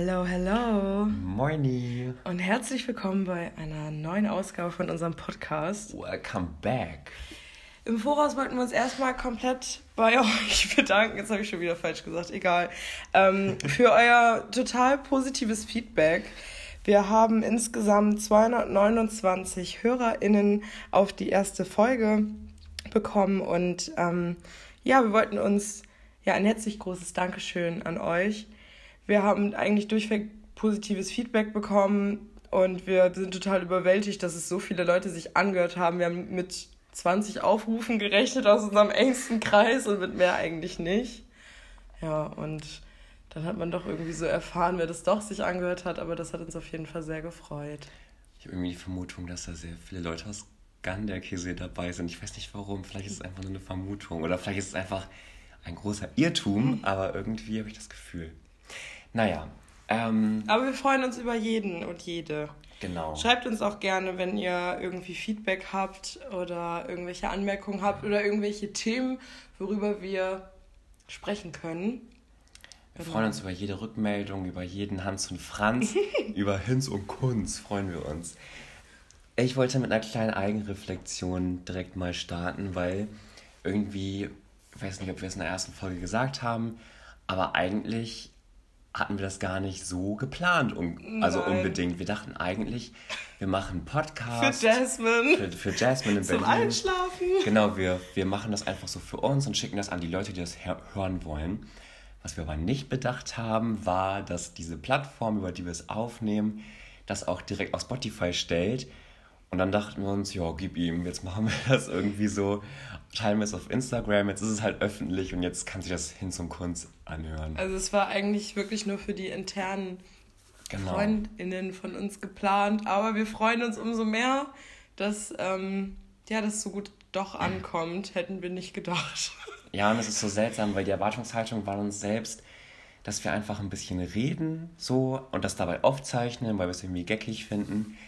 Hello, hello. Moini. Und herzlich willkommen bei einer neuen Ausgabe von unserem Podcast. Welcome back. Im Voraus wollten wir uns erstmal komplett bei euch bedanken. Jetzt habe ich schon wieder falsch gesagt, egal. Ähm, für euer total positives Feedback. Wir haben insgesamt 229 HörerInnen auf die erste Folge bekommen und ähm, ja, wir wollten uns ja ein herzlich großes Dankeschön an euch. Wir haben eigentlich durchweg positives Feedback bekommen und wir sind total überwältigt, dass es so viele Leute sich angehört haben. Wir haben mit 20 Aufrufen gerechnet aus unserem engsten Kreis und mit mehr eigentlich nicht. Ja, und dann hat man doch irgendwie so erfahren, wer das doch sich angehört hat, aber das hat uns auf jeden Fall sehr gefreut. Ich habe irgendwie die Vermutung, dass da sehr viele Leute aus Ganderkese dabei sind. Ich weiß nicht warum, vielleicht ist es einfach nur eine Vermutung oder vielleicht ist es einfach ein großer Irrtum, aber irgendwie habe ich das Gefühl. Naja. Ähm, aber wir freuen uns über jeden und jede. Genau. Schreibt uns auch gerne, wenn ihr irgendwie Feedback habt oder irgendwelche Anmerkungen habt oder irgendwelche Themen, worüber wir sprechen können. Wir freuen uns über jede Rückmeldung, über jeden Hans und Franz, über Hinz und Kunz freuen wir uns. Ich wollte mit einer kleinen Eigenreflexion direkt mal starten, weil irgendwie, ich weiß nicht, ob wir es in der ersten Folge gesagt haben, aber eigentlich hatten wir das gar nicht so geplant, um, also Nein. unbedingt. Wir dachten eigentlich, wir machen einen Podcast. Für Jasmine. Für, für Jasmine in Zum Berlin. Einschlafen. Genau, wir, wir machen das einfach so für uns und schicken das an die Leute, die das hören wollen. Was wir aber nicht bedacht haben, war, dass diese Plattform, über die wir es aufnehmen, das auch direkt auf Spotify stellt. Und dann dachten wir uns, ja, gib ihm, jetzt machen wir das irgendwie so, teilen wir es auf Instagram, jetzt ist es halt öffentlich und jetzt kann sich das hin zum Kunst anhören. Also es war eigentlich wirklich nur für die internen genau. FreundInnen von uns geplant, aber wir freuen uns umso mehr, dass ähm, ja, das so gut doch ankommt, hätten wir nicht gedacht. Ja, und es ist so seltsam, weil die Erwartungshaltung war uns selbst, dass wir einfach ein bisschen reden so und das dabei aufzeichnen, weil wir es irgendwie geckig finden.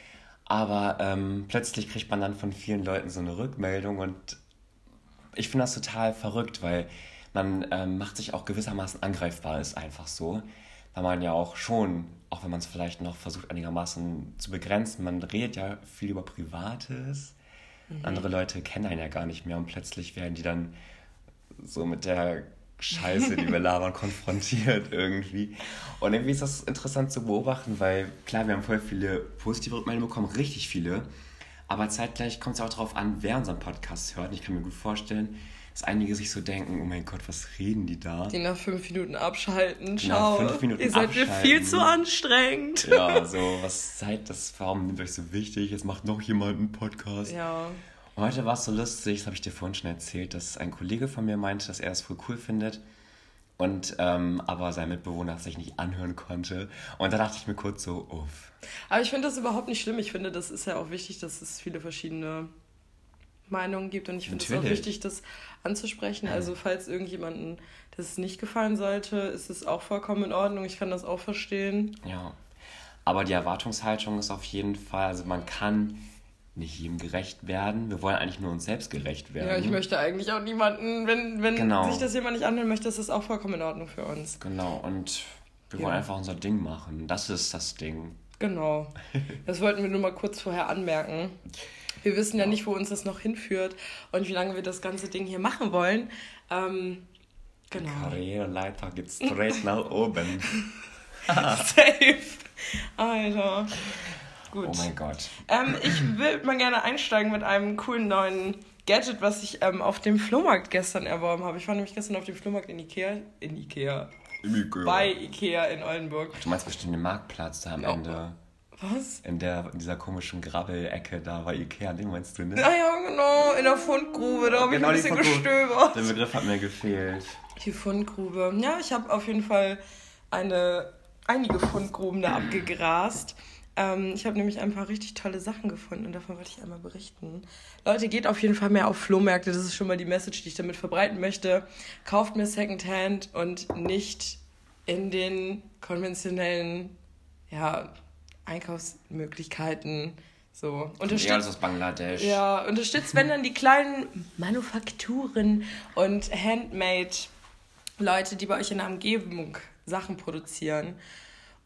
Aber ähm, plötzlich kriegt man dann von vielen Leuten so eine Rückmeldung und ich finde das total verrückt, weil man ähm, macht sich auch gewissermaßen angreifbar, ist einfach so. Weil man ja auch schon, auch wenn man es vielleicht noch versucht einigermaßen zu begrenzen, man redet ja viel über Privates. Mhm. Andere Leute kennen einen ja gar nicht mehr und plötzlich werden die dann so mit der Scheiße, die wir labern, konfrontiert irgendwie. Und irgendwie ist das interessant zu beobachten, weil klar, wir haben voll viele positive Rückmeldungen bekommen, richtig viele. Aber zeitgleich kommt es auch darauf an, wer unseren Podcast hört. Und ich kann mir gut vorstellen, dass einige sich so denken, oh mein Gott, was reden die da? Die nach fünf Minuten abschalten, schau. fünf Minuten ihr seid mir viel zu anstrengend. Ja, so, was seid das, warum nimmt euch so wichtig? Jetzt macht noch jemand einen Podcast. Ja. Heute war es so lustig, das habe ich dir vorhin schon erzählt, dass ein Kollege von mir meinte, dass er es voll cool findet und ähm, aber sein Mitbewohner sich nicht anhören konnte. Und da dachte ich mir kurz so, uff. Aber ich finde das überhaupt nicht schlimm. Ich finde, das ist ja auch wichtig, dass es viele verschiedene Meinungen gibt. Und ich finde es auch wichtig, das anzusprechen. Also falls irgendjemanden das nicht gefallen sollte, ist es auch vollkommen in Ordnung. Ich kann das auch verstehen. Ja. Aber die Erwartungshaltung ist auf jeden Fall, also man kann nicht jedem gerecht werden. Wir wollen eigentlich nur uns selbst gerecht werden. Ja, ich möchte eigentlich auch niemanden, wenn, wenn genau. sich das jemand nicht anhören möchte, ist das auch vollkommen in Ordnung für uns. Genau, und wir ja. wollen einfach unser Ding machen. Das ist das Ding. Genau. Das wollten wir nur mal kurz vorher anmerken. Wir wissen ja, ja nicht, wo uns das noch hinführt und wie lange wir das ganze Ding hier machen wollen. Ähm, genau. Karriereleiter geht straight nach oben. Safe. Alter. Gut. Oh mein Gott. Ähm, ich will mal gerne einsteigen mit einem coolen neuen Gadget, was ich ähm, auf dem Flohmarkt gestern erworben habe. Ich war nämlich gestern auf dem Flohmarkt in Ikea. In Ikea. In Ikea. Bei Ikea in Oldenburg. Du meinst bestimmt den Marktplatz da am ja. Ende. Was? In, der, in dieser komischen Grabbelecke da bei Ikea, den meinst du, ne? Ah ja, genau, in der Fundgrube, da habe genau, ich ein bisschen gestöbert. Der Begriff hat mir gefehlt. Die Fundgrube. Ja, ich habe auf jeden Fall eine, einige Fundgruben da abgegrast. Ähm, ich habe nämlich ein paar richtig tolle Sachen gefunden und davon wollte ich einmal berichten. Leute, geht auf jeden Fall mehr auf Flohmärkte. Das ist schon mal die Message, die ich damit verbreiten möchte. Kauft mir Secondhand und nicht in den konventionellen ja, Einkaufsmöglichkeiten. So. Unterstützt, alles aus Bangladesch. Ja, unterstützt, wenn dann die kleinen Manufakturen und Handmade Leute, die bei euch in der Umgebung Sachen produzieren.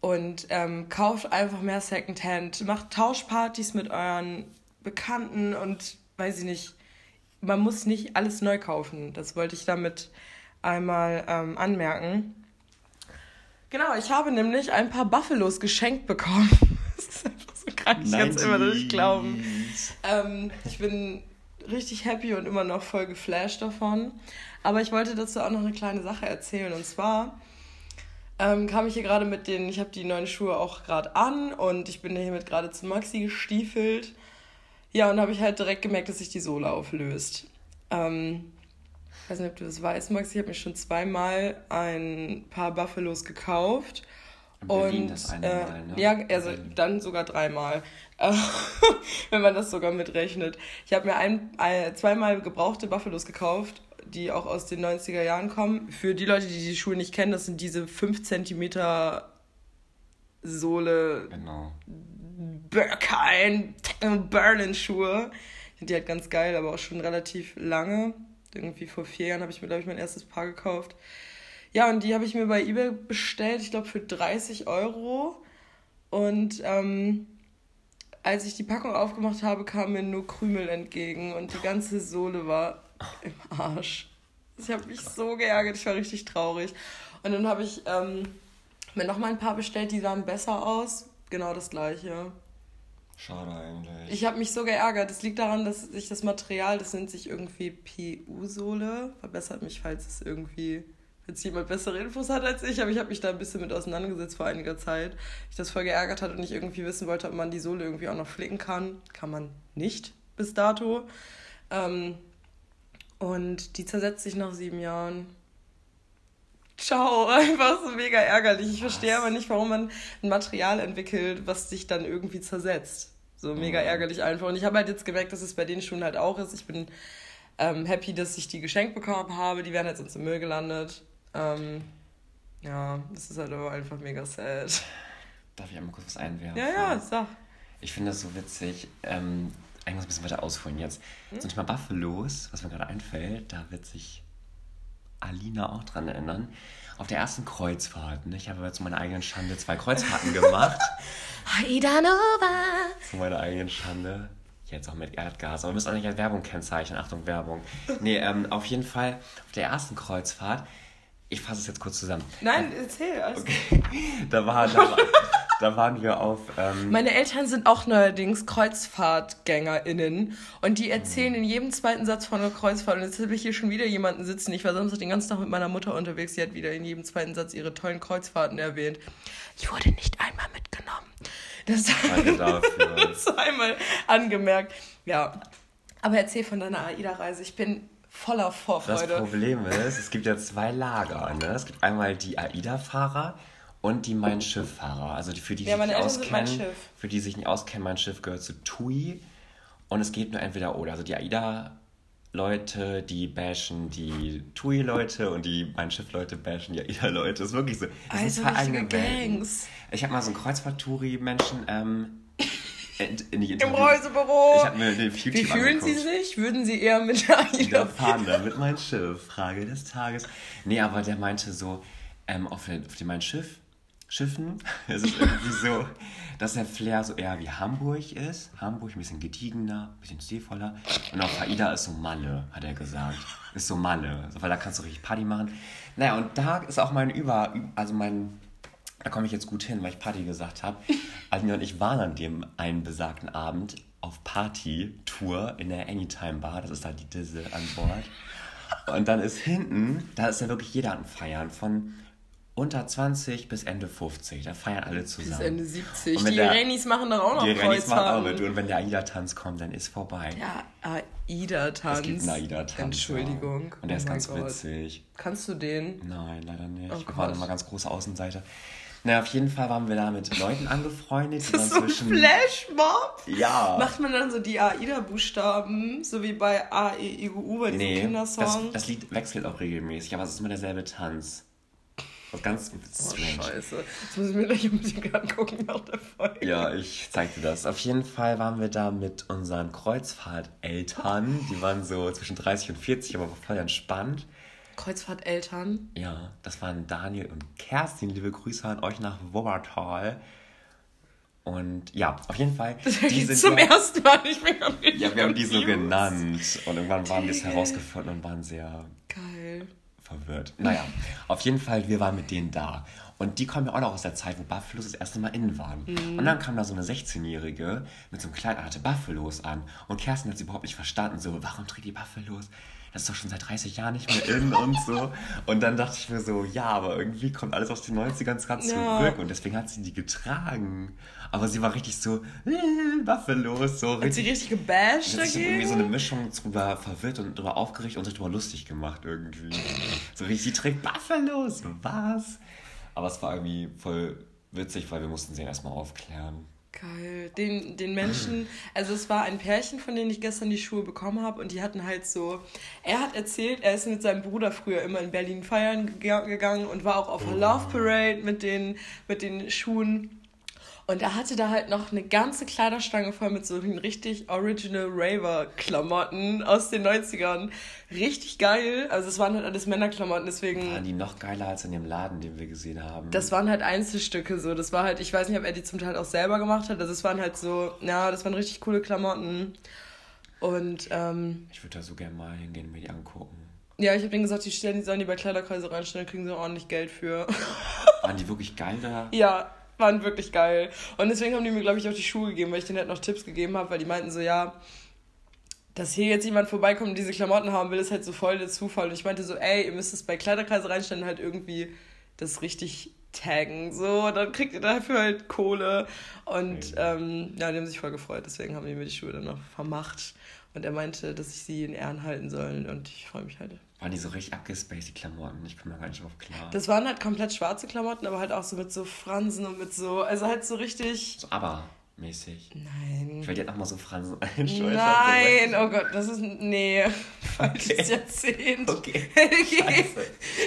Und ähm, kauft einfach mehr Secondhand, macht Tauschpartys mit euren Bekannten und weiß ich nicht, man muss nicht alles neu kaufen. Das wollte ich damit einmal ähm, anmerken. Genau, ich habe nämlich ein paar Buffalos geschenkt bekommen. das ist einfach so krank, ich kann es immer nicht glauben. Ähm, ich bin richtig happy und immer noch voll geflasht davon. Aber ich wollte dazu auch noch eine kleine Sache erzählen. Und zwar ähm, kam ich hier gerade mit den, ich habe die neuen Schuhe auch gerade an und ich bin hiermit gerade zu Maxi gestiefelt. Ja, und habe ich halt direkt gemerkt, dass sich die Sohle auflöst. Ähm, ich weiß nicht, ob du das weißt, Max, ich habe mir schon zweimal ein paar Buffalos gekauft. In Berlin und das eine äh, Mal, ne? ja, also dann sogar dreimal, wenn man das sogar mitrechnet. Ich habe mir ein, ein, zweimal gebrauchte Buffalos gekauft, die auch aus den 90er Jahren kommen. Für die Leute, die die Schuhe nicht kennen, das sind diese 5 cm Sohle. Genau. Kein Berlin-Schuhe. Ich finde die halt ganz geil, aber auch schon relativ lange. Irgendwie vor vier Jahren habe ich mir, glaube ich, mein erstes Paar gekauft. Ja, und die habe ich mir bei eBay bestellt, ich glaube für 30 Euro. Und ähm, als ich die Packung aufgemacht habe, kamen mir nur Krümel entgegen und die ganze Sohle war im Arsch. Ich habe mich so geärgert, ich war richtig traurig. Und dann habe ich ähm, mir nochmal ein paar bestellt, die sahen besser aus. Genau das gleiche. Schade eigentlich. Ich habe mich so geärgert. Es liegt daran, dass sich das Material, das nennt sich irgendwie PU-Sohle, verbessert mich, falls es irgendwie, falls jemand bessere Infos hat als ich, aber ich habe mich da ein bisschen mit auseinandergesetzt vor einiger Zeit. Ich das voll geärgert hat und ich irgendwie wissen wollte, ob man die Sohle irgendwie auch noch flicken kann. Kann man nicht bis dato. Ähm, und die zersetzt sich nach sieben Jahren. Ciao, einfach so mega ärgerlich. Ich verstehe aber nicht, warum man ein Material entwickelt, was sich dann irgendwie zersetzt. So mega mhm. ärgerlich einfach. Und ich habe halt jetzt gemerkt, dass es bei den Schuhen halt auch ist. Ich bin ähm, happy, dass ich die geschenkt bekommen habe. Die werden jetzt sonst im Müll gelandet. Ähm, ja, das ist halt aber einfach mega sad. Darf ich einmal kurz was einwerfen? Ja, ja, sag. Ich finde das so witzig. Ähm, eigentlich muss ein bisschen weiter ausholen jetzt. Hm? So Thema Buffalos, was mir gerade einfällt, da wird sich Alina auch dran erinnern. Auf der ersten Kreuzfahrt, ne? ich habe zu meiner eigenen Schande zwei Kreuzfahrten gemacht. Aida Nova! Zu meiner eigenen Schande. Jetzt auch mit Erdgas. Aber wir müssen auch nicht als Werbung kennzeichnen. Achtung, Werbung. Nee, ähm, auf jeden Fall auf der ersten Kreuzfahrt. Ich fasse es jetzt kurz zusammen. Nein, erzähl. Alles okay. Da war, da war, da waren wir auf. Ähm Meine Eltern sind auch neuerdings KreuzfahrtgängerInnen und die erzählen in jedem zweiten Satz von einer Kreuzfahrt. Und jetzt habe ich hier schon wieder jemanden sitzen. Ich war Samstag den ganzen Tag mit meiner Mutter unterwegs. Sie hat wieder in jedem zweiten Satz ihre tollen Kreuzfahrten erwähnt. Ich wurde nicht einmal mitgenommen. Das ist einmal angemerkt. Ja. Aber erzähl von deiner AIDA-Reise. Ich bin voller Vorfreude. Das Problem ist, es gibt ja zwei Lager. Ne? Es gibt einmal die AIDA-Fahrer und die Mein Schiff-Fahrer. Also die, für die, ja, sich nicht auskennen, für die sich nicht auskennen, mein Schiff gehört zu TUI und es geht nur entweder oder. Also die AIDA-Leute, die bashen die TUI-Leute und die Mein Schiff-Leute bashen die AIDA-Leute. Das ist wirklich so. Das also sind eigene Gangs. Ich habe mal so einen Kreuzfahrt-Touri-Menschen ähm, in, in Im Reisebüro. Ich habe mir den Wie fühlen angeguckt. Sie sich? Würden Sie eher mit AIDA fahren? Da mit mein Schiff. Frage des Tages. Nee, aber der meinte so, ähm, auf, den, auf dem mein Schiff Schiffen. Es ist irgendwie so, dass der Flair so eher wie Hamburg ist. Hamburg ein bisschen gediegener, ein bisschen stilvoller. Und auf Aida ist so Malle, hat er gesagt. Ist so Malle, weil da kannst du richtig Party machen. Naja, und da ist auch mein Über, also mein, da komme ich jetzt gut hin, weil ich Party gesagt habe. Alina und ich waren an dem einen besagten Abend auf Party-Tour in der Anytime Bar. Das ist da die Disse an Bord. Und dann ist hinten, da ist ja wirklich jeder an Feiern. Von unter 20 bis Ende 50. Da feiern alle zusammen. Bis Ende 70. Die Rennis machen doch auch noch Die Rennis machen auch mit. Und wenn der AIDA-Tanz kommt, dann ist vorbei. Der AIDA-Tanz. Es gibt einen AIDA-Tanz. Entschuldigung. Ja. Und der oh ist ganz Gott. witzig. Kannst du den? Nein, leider nicht. Oh wir waren immer ganz große Außenseiter. Naja, auf jeden Fall waren wir da mit Leuten angefreundet. Die das ist so ein Flashmob? Ja. Macht man dann so die AIDA-Buchstaben, so wie bei A, E, I, U, bei nee, Kindersong? Das, das Lied wechselt auch regelmäßig, aber es ist immer derselbe Tanz. Was ganz oh, Scheiße. Jetzt muss ich mir gleich unbedingt angucken nach der Folge. Ja, ich zeig dir das. Auf jeden Fall waren wir da mit unseren Kreuzfahrteltern. Die waren so zwischen 30 und 40, aber voll entspannt. Kreuzfahrteltern? Ja, das waren Daniel und Kerstin. Liebe Grüße an euch nach Wuppertal. Und ja, auf jeden Fall. Die sind zum ja, ersten Mal. Ich bin ja, wir haben die so genannt. Und irgendwann waren wir es herausgefunden und waren sehr. Verwirrt. Naja, auf jeden Fall, wir waren mit denen da. Und die kommen ja auch noch aus der Zeit, wo Buffalos das erste Mal innen waren. Mhm. Und dann kam da so eine 16-Jährige mit so einem Kleid und hatte Buffalos an. Und Kerstin hat sie überhaupt nicht verstanden. So, warum trägt die Buffalos? Das ist doch schon seit 30 Jahren nicht mehr in und so. Und dann dachte ich mir so, ja, aber irgendwie kommt alles aus den 90ern gerade ja. zurück und deswegen hat sie die getragen. Aber sie war richtig so, äh, Buffalos, so richtig. Hat sie richtig gebasht dagegen? irgendwie so eine Mischung drüber verwirrt und drüber aufgeregt und sich drüber lustig gemacht irgendwie. so richtig, sie trägt Buffalos, was? Aber es war irgendwie voll witzig, weil wir mussten sie erstmal aufklären. Geil. Den, den Menschen, also es war ein Pärchen, von denen ich gestern die Schuhe bekommen habe und die hatten halt so, er hat erzählt, er ist mit seinem Bruder früher immer in Berlin feiern gegangen und war auch auf der Love Parade mit den, mit den Schuhen. Und er hatte da halt noch eine ganze Kleiderstange voll mit so richtig Original Raver-Klamotten aus den 90ern. Richtig geil. Also es waren halt alles Männerklamotten, deswegen. Waren die noch geiler als in dem Laden, den wir gesehen haben? Das waren halt Einzelstücke so. Das war halt, ich weiß nicht, ob er die zum Teil auch selber gemacht hat. Also es waren halt so, ja, das waren richtig coole Klamotten. Und, ähm, Ich würde da so gerne mal hingehen und mir die angucken. Ja, ich habe denen gesagt, die stellen, die sollen die bei Kleiderkreise reinstellen, kriegen sie ordentlich Geld für. Waren die wirklich geil da? Ja, waren wirklich geil. Und deswegen haben die mir, glaube ich, auch die Schuhe gegeben, weil ich denen halt noch Tipps gegeben habe, weil die meinten so, ja, dass hier jetzt jemand vorbeikommt und diese Klamotten haben will, ist halt so voll der Zufall. Und ich meinte so, ey, ihr müsst es bei Kleiderkreise reinstellen und halt irgendwie das richtig taggen. So, dann kriegt ihr dafür halt Kohle. Und okay. ähm, ja, die haben sich voll gefreut. Deswegen haben die mir die Schuhe dann noch vermacht. Und er meinte, dass ich sie in Ehren halten soll. Und ich freue mich halt. Waren die so richtig abgespaced, die Klamotten? Ich komme da gar nicht drauf klar. Das waren halt komplett schwarze Klamotten, aber halt auch so mit so Fransen und mit so, also halt so richtig. So aber mäßig. Nein. Ich werde jetzt nochmal so Fransen einschultern. Nein, oh Gott, das ist. Nee. Falsches okay. Jahrzehnt. Okay. okay.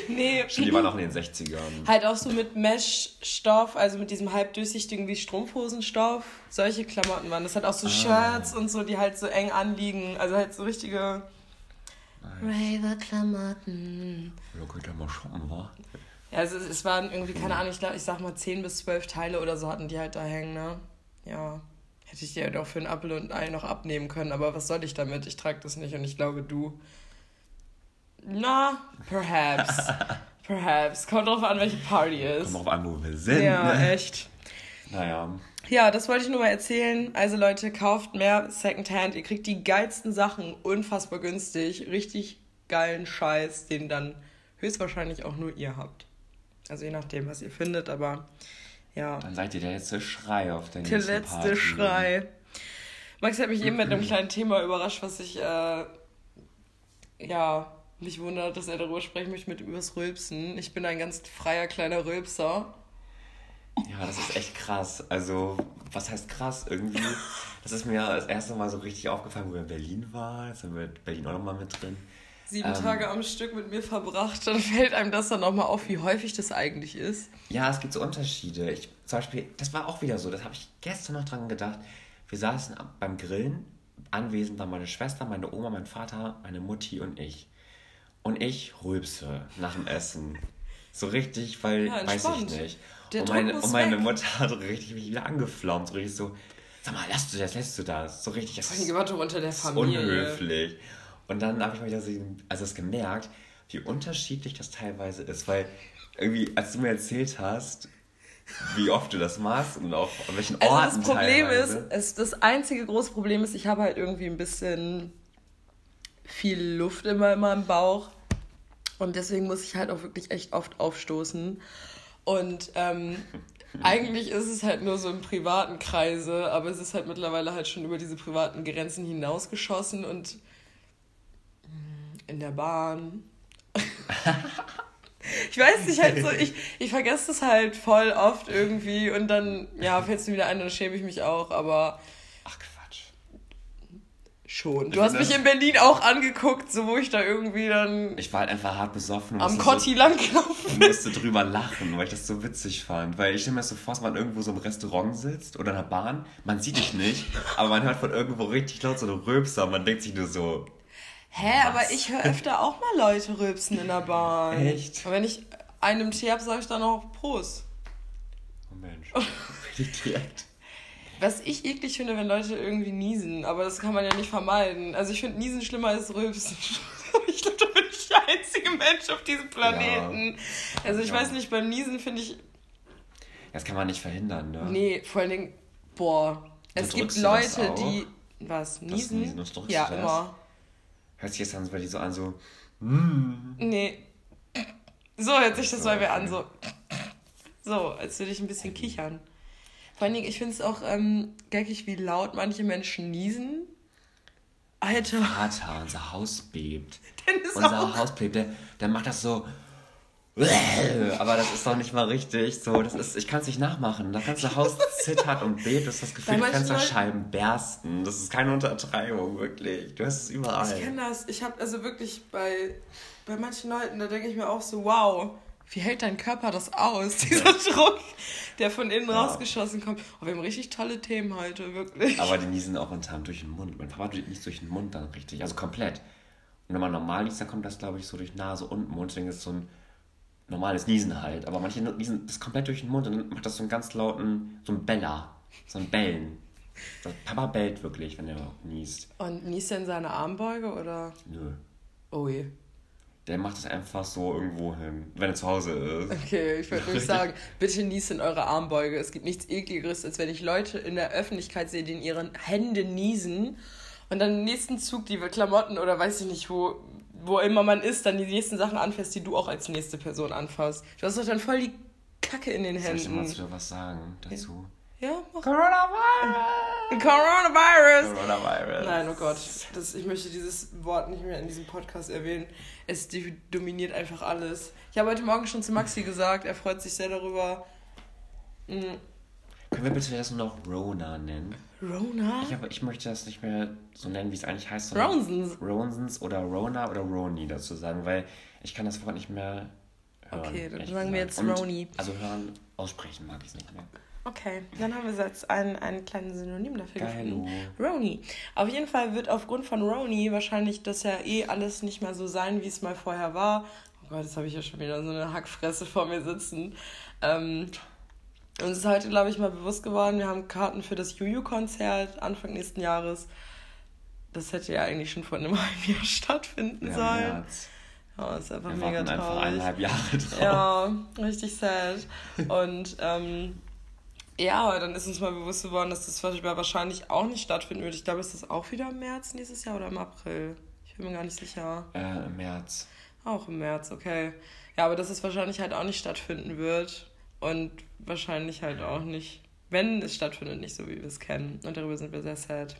Nee. Stimmt, die waren auch in den 60ern. Halt auch so mit Mesh-Stoff, also mit diesem halbdurchsichtigen wie Strumpfhosenstoff. Solche Klamotten waren das. halt auch so ah. Shirts und so, die halt so eng anliegen. Also halt so richtige. Raver-Klamotten. Ja, könnt ihr mal shoppen, wa? Ja, also es waren irgendwie, keine Ahnung, ich glaube, ich sag mal 10 bis 12 Teile oder so hatten die halt da hängen, ne? Ja. Hätte ich dir ja doch für einen Apfel und ein Ei noch abnehmen können, aber was soll ich damit? Ich trage das nicht und ich glaube, du. Na, perhaps. perhaps. Kommt drauf an, welche Party ist. Kommt drauf an, wo wir sind. Ja, ne? echt. Naja. Ja, das wollte ich nur mal erzählen. Also Leute, kauft mehr Secondhand. Ihr kriegt die geilsten Sachen unfassbar günstig. Richtig geilen Scheiß, den dann höchstwahrscheinlich auch nur ihr habt. Also je nachdem, was ihr findet, aber ja. Dann seid ihr der letzte Schrei auf nächsten Der letzte Party. Schrei. Max hat mich eben mit einem kleinen Thema überrascht, was ich, äh, ja, mich wundert, dass er darüber sprechen möchte mit übers Rülpsen. Ich bin ein ganz freier kleiner Rülpser. Ja, das ist echt krass. Also, was heißt krass? Irgendwie, das ist mir das erste Mal so richtig aufgefallen, wo wir in Berlin waren. Jetzt sind wir in Berlin auch nochmal mit drin. Sieben ähm, Tage am Stück mit mir verbracht, dann fällt einem das dann nochmal auf, wie häufig das eigentlich ist. Ja, es gibt so Unterschiede. Ich, zum Beispiel, das war auch wieder so, das habe ich gestern noch dran gedacht. Wir saßen beim Grillen, anwesend waren meine Schwester, meine Oma, mein Vater, meine Mutti und ich. Und ich rülpse nach dem Essen. So richtig, weil, ja, weiß ich nicht. Der und, meine, und meine Mutter hat richtig mich wieder angeflaumt. So richtig so, sag mal, lässt du das, lässt du das? So richtig, das ist unter der Familie. unhöflich. Und dann habe ich mal wieder so, also das gemerkt, wie unterschiedlich das teilweise ist. Weil irgendwie, als du mir erzählt hast, wie oft du das machst und auch an welchen Orten also das Problem teilweise. ist, es, das einzige große Problem ist, ich habe halt irgendwie ein bisschen viel Luft immer in meinem Bauch. Und deswegen muss ich halt auch wirklich echt oft aufstoßen. Und ähm, eigentlich ist es halt nur so im privaten Kreise, aber es ist halt mittlerweile halt schon über diese privaten Grenzen hinausgeschossen und mm, in der Bahn. ich weiß nicht, halt so, ich, ich vergesse es halt voll oft irgendwie und dann, ja, fällt es mir wieder ein, dann schäme ich mich auch, aber Schon. Du hast mich in Berlin auch angeguckt, so wo ich da irgendwie dann. Ich war halt einfach hart besoffen. Am Kotti so, langlaufen. Und musste drüber lachen, weil ich das so witzig fand. Weil ich stelle mir das so vor, dass man irgendwo so im Restaurant sitzt oder in der Bahn. Man sieht dich nicht, aber man hört von irgendwo richtig laut so eine Röpser. Man denkt sich nur so. Hä, Was? aber ich höre öfter auch mal Leute rülpsen in der Bahn. Echt? Und wenn ich einen Tee habe, sage ich dann auch Prost. Oh Mensch. direkt. Was ich eklig finde, wenn Leute irgendwie niesen, aber das kann man ja nicht vermeiden. Also ich finde Niesen schlimmer als Rülpsen. ich glaube, da bin ich der einzige Mensch auf diesem Planeten. Ja. Also ich ja. weiß nicht, beim Niesen finde ich. Das kann man nicht verhindern, ne? Nee, vor allen Dingen, boah. Es gibt Leute, die. Was? Niesen? Das Niesen das ja, immer. Hört sich jetzt an, weil die so an, so. Mm. Nee. So hört sich das bei mir an, so. So, als würde ich ein bisschen kichern. Vor allen Dingen, ich finde es auch ähm, geckig, wie laut manche Menschen niesen. Alter. Vater, unser Haus bebt. unser auch... Haus bebt. Der, der macht das so. Aber das ist doch nicht mal richtig. So, das ist, ich kann es nicht nachmachen. Das ganze Haus zittert und bebt. Das ist das Gefühl, die Fensterscheiben bersten. Das ist keine Untertreibung, wirklich. Du hast es überall. Ich kenne das. Ich habe also wirklich bei, bei manchen Leuten, da denke ich mir auch so, wow, wie hält dein Körper das aus? Dieser Druck, der von innen ja. rausgeschossen kommt. Oh, wir haben richtig tolle Themen heute, wirklich. Aber die niesen auch unter durch den Mund. Mein Papa nicht durch den Mund dann richtig, also komplett. Und wenn man normal liest, dann kommt das, glaube ich, so durch Nase und Mund. Deswegen ist so ein normales Niesen halt. Aber manche niesen das komplett durch den Mund und dann macht das so einen ganz lauten, so ein Beller, so ein Bellen. Das Papa bellt wirklich, wenn er niest. Und niest er in seine Armbeuge oder? Nö. Oh je der macht es einfach so irgendwo hin, wenn er zu Hause ist. Okay, ich würde nur sagen, bitte niest in eure Armbeuge. Es gibt nichts ekligeres, als wenn ich Leute in der Öffentlichkeit sehe, die in ihren Händen niesen und dann im nächsten Zug die Klamotten oder weiß ich nicht, wo, wo immer man ist, dann die nächsten Sachen anfasst, die du auch als nächste Person anfasst. Du hast doch dann voll die Kacke in den Händen. Soll ich mal was sagen dazu? Ja, mach. Coronavirus! Coronavirus! Coronavirus! Nein, oh Gott. Das, ich möchte dieses Wort nicht mehr in diesem Podcast erwähnen. Es dominiert einfach alles. Ich habe heute Morgen schon zu Maxi gesagt, er freut sich sehr darüber. Mhm. Können wir bitte das nur noch Rona nennen? Rona? Ich, aber, ich möchte das nicht mehr so nennen, wie es eigentlich heißt. Ronsens. Ronsens oder Rona oder Roni dazu sagen, weil ich kann das Wort nicht mehr hören. Okay, dann sagen wir jetzt Roni. Also hören, aussprechen mag ich es nicht mehr. Okay, dann haben wir jetzt ein, ein kleines Synonym dafür gefunden. Roni. Auf jeden Fall wird aufgrund von Roni wahrscheinlich das ja eh alles nicht mehr so sein, wie es mal vorher war. Oh Gott, jetzt habe ich ja schon wieder so eine Hackfresse vor mir sitzen. Ähm, uns ist heute, glaube ich, mal bewusst geworden, wir haben Karten für das Juju-Konzert Anfang nächsten Jahres. Das hätte ja eigentlich schon vor einem halben Jahr stattfinden ja, sollen. März. Ja, ist einfach wir mega traurig. einfach eineinhalb Jahre drauf. Ja, richtig sad. Und ähm, ja, aber dann ist uns mal bewusst geworden, dass das wahrscheinlich auch nicht stattfinden wird. Ich glaube, ist das auch wieder im März nächstes Jahr oder im April? Ich bin mir gar nicht sicher. Äh, im März. Auch im März, okay. Ja, aber dass es wahrscheinlich halt auch nicht stattfinden wird. Und wahrscheinlich halt auch nicht, wenn es stattfindet, nicht so, wie wir es kennen. Und darüber sind wir sehr sad.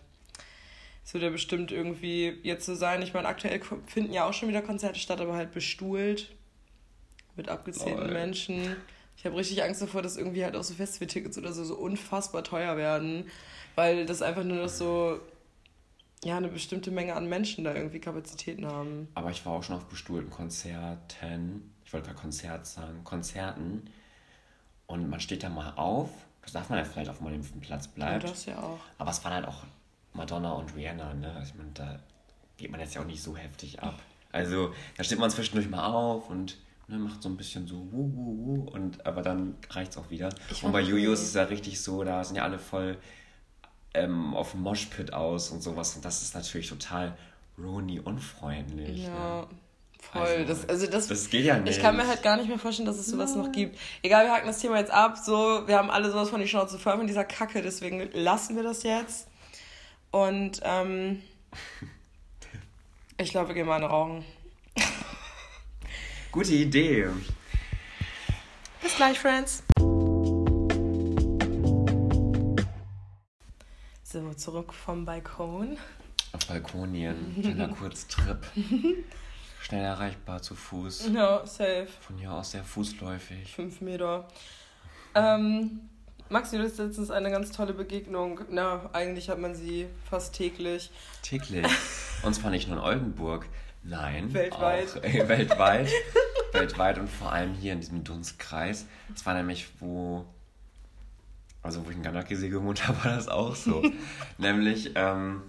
Es wird ja bestimmt irgendwie jetzt so sein. Ich meine, aktuell finden ja auch schon wieder Konzerte statt, aber halt bestuhlt. Mit abgezählten Menschen. Ich habe richtig Angst davor, dass irgendwie halt auch so Festivaltickets oder so, so unfassbar teuer werden, weil das einfach nur noch so ja, eine bestimmte Menge an Menschen da irgendwie Kapazitäten haben. Aber ich war auch schon auf bestuhlten Konzerten. Ich wollte gerade Konzert sagen, Konzerten. Und man steht da mal auf. Das darf man ja vielleicht auf dem Platz bleibt. Ja, das ja auch. Aber es waren halt auch Madonna und Rihanna, ne? Ich meine, da geht man jetzt ja auch nicht so heftig ab. Also da steht man zwischendurch mal auf und ne, macht so ein bisschen so wuh, wuh, wuh, und aber dann reicht es auch wieder. Ich und bei Jojo ist es ja richtig so, da sind ja alle voll ähm, auf dem Moshpit aus und sowas und das ist natürlich total Roni unfreundlich. Ja. Ne? Voll. Also, das, also das, das geht ja nicht. Ich kann mir halt gar nicht mehr vorstellen, dass es sowas Nein. noch gibt. Egal, wir hacken das Thema jetzt ab. So, wir haben alle sowas von die Schnauze voll von dieser Kacke, deswegen lassen wir das jetzt. Und ähm, ich glaube, wir gehen mal eine rauchen. Gute Idee. Bis gleich, Friends. So, zurück vom Balkon. Auf Balkonien. Kleiner Kurztrip. Schnell erreichbar zu Fuß. Ja, safe. Von hier aus sehr fußläufig. Fünf Meter. Ähm, Maxi, du hast letztens eine ganz tolle Begegnung. Na, eigentlich hat man sie fast täglich. Täglich. Und zwar nicht nur in Oldenburg. Nein. Weltweit. Auch, äh, weltweit. weltweit und vor allem hier in diesem Dunstkreis. Das war nämlich, wo. Also, wo ich in Ganakisee gewohnt habe, war das auch so. nämlich, ähm,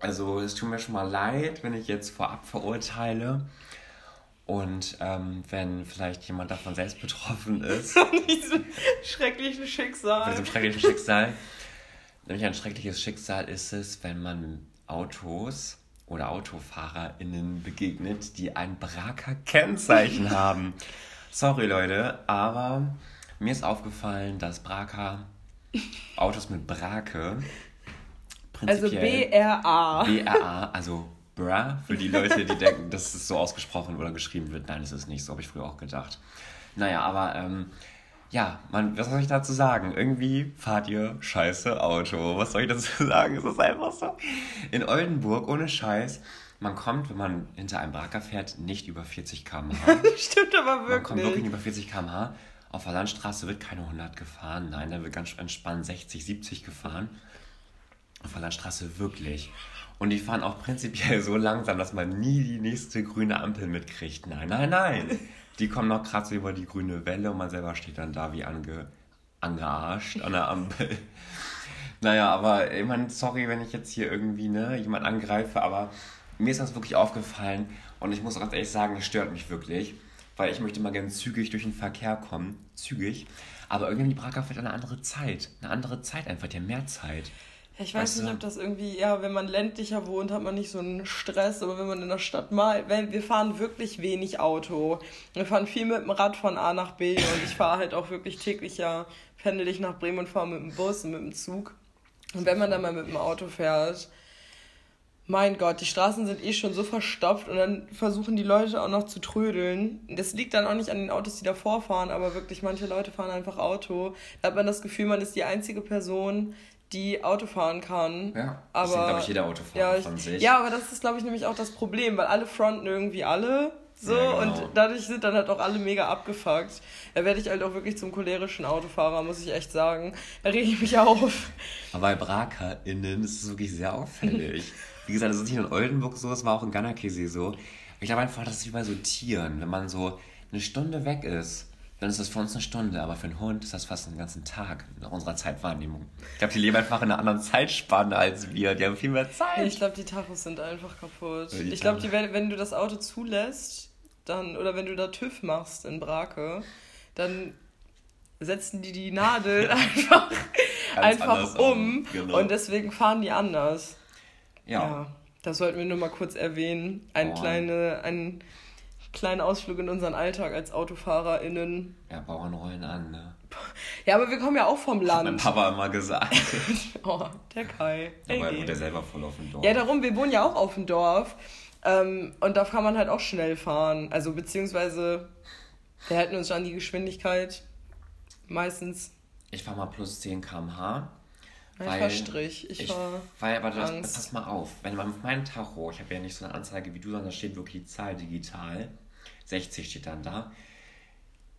Also es tut mir schon mal leid, wenn ich jetzt vorab verurteile. Und ähm, wenn vielleicht jemand davon selbst betroffen ist. Von diesem schrecklichen Schicksal. Von diesem schrecklichen Schicksal. Nämlich ein schreckliches Schicksal ist es, wenn man Autos oder AutofahrerInnen begegnet, die ein Braka-Kennzeichen haben. Sorry, Leute, aber mir ist aufgefallen, dass Braka, Autos mit Brake, also B-R-A. B-R-A, also Bra, für die Leute, die denken, dass es so ausgesprochen oder geschrieben wird. Nein, es ist nicht so, habe ich früher auch gedacht. Naja, aber ähm, ja, man, was soll ich dazu sagen? Irgendwie fahrt ihr scheiße Auto. Was soll ich dazu sagen? Es ist einfach so. In Oldenburg, ohne Scheiß, man kommt, wenn man hinter einem Braker fährt, nicht über 40 km/h. Stimmt aber wirklich. Man kommt wirklich über 40 km/h. Auf der Landstraße wird keine 100 gefahren. Nein, da wird ganz entspannt 60, 70 gefahren. Auf der Landstraße wirklich. Und die fahren auch prinzipiell so langsam, dass man nie die nächste grüne Ampel mitkriegt. Nein, nein, nein. Die kommen noch gerade so über die grüne Welle und man selber steht dann da wie ange, angearscht an der Ampel. naja, aber ich meine, sorry, wenn ich jetzt hier irgendwie ne, jemand angreife, aber mir ist das wirklich aufgefallen und ich muss ganz ehrlich sagen, es stört mich wirklich, weil ich möchte mal gerne zügig durch den Verkehr kommen, zügig, aber irgendwie Braga fährt eine andere Zeit, eine andere Zeit einfach, die haben mehr Zeit. Ich weiß weißt nicht, ob das irgendwie, ja, wenn man ländlicher wohnt, hat man nicht so einen Stress, aber wenn man in der Stadt mal, wenn, wir fahren wirklich wenig Auto. Wir fahren viel mit dem Rad von A nach B und ich fahre halt auch wirklich täglich ja, pendel ich nach Bremen und fahre mit dem Bus und mit dem Zug. Und wenn man dann mal mit dem Auto fährt, mein Gott, die Straßen sind eh schon so verstopft und dann versuchen die Leute auch noch zu trödeln. Das liegt dann auch nicht an den Autos, die davor fahren, aber wirklich manche Leute fahren einfach Auto. Da hat man das Gefühl, man ist die einzige Person, die Auto fahren kann. Ja, aber, das glaube ich, jeder Autofahrer ja, von sich. Ja, aber das ist, glaube ich, nämlich auch das Problem, weil alle fronten irgendwie alle so ja, genau. und dadurch sind dann halt auch alle mega abgefuckt. Da werde ich halt auch wirklich zum cholerischen Autofahrer, muss ich echt sagen. Da rege ich mich auf. Aber bei BrakerInnen ist es wirklich sehr auffällig. Wie gesagt, das ist nicht nur in Oldenburg so, es war auch in Ganakesee so. Ich glaube einfach, das ist wie bei so Tieren, wenn man so eine Stunde weg ist dann ist das für uns eine Stunde, aber für einen Hund ist das fast einen ganzen Tag nach unserer Zeitwahrnehmung. Ich glaube, die leben einfach in einer anderen Zeitspanne als wir. Die haben viel mehr Zeit. Ich glaube, die Tachos sind einfach kaputt. Ja, ich glaube, wenn du das Auto zulässt, dann oder wenn du da TÜV machst in Brake, dann setzen die die Nadel einfach, einfach um genau. und deswegen fahren die anders. Ja. ja. Das sollten wir nur mal kurz erwähnen. Ein, oh. kleine, ein kleinen Ausflug in unseren Alltag als AutofahrerInnen. Ja, Bauern rollen an, ne? Ja, aber wir kommen ja auch vom Land. Hat mein Papa immer gesagt. oh, der Kai. Aber er wohnt ja selber voll auf dem Dorf. Ja, darum, wir wohnen ja auch auf dem Dorf. Ähm, und da kann man halt auch schnell fahren. Also, beziehungsweise, wir halten uns schon an die Geschwindigkeit. Meistens. Ich fahre mal plus 10 km/h. Ich fahr Strich. Ich, ich fahr. Weil, aber das, pass mal auf. Wenn man auf meinem Tacho, ich habe ja nicht so eine Anzeige wie du, sondern da steht wirklich die Zahl digital. 60 steht dann da.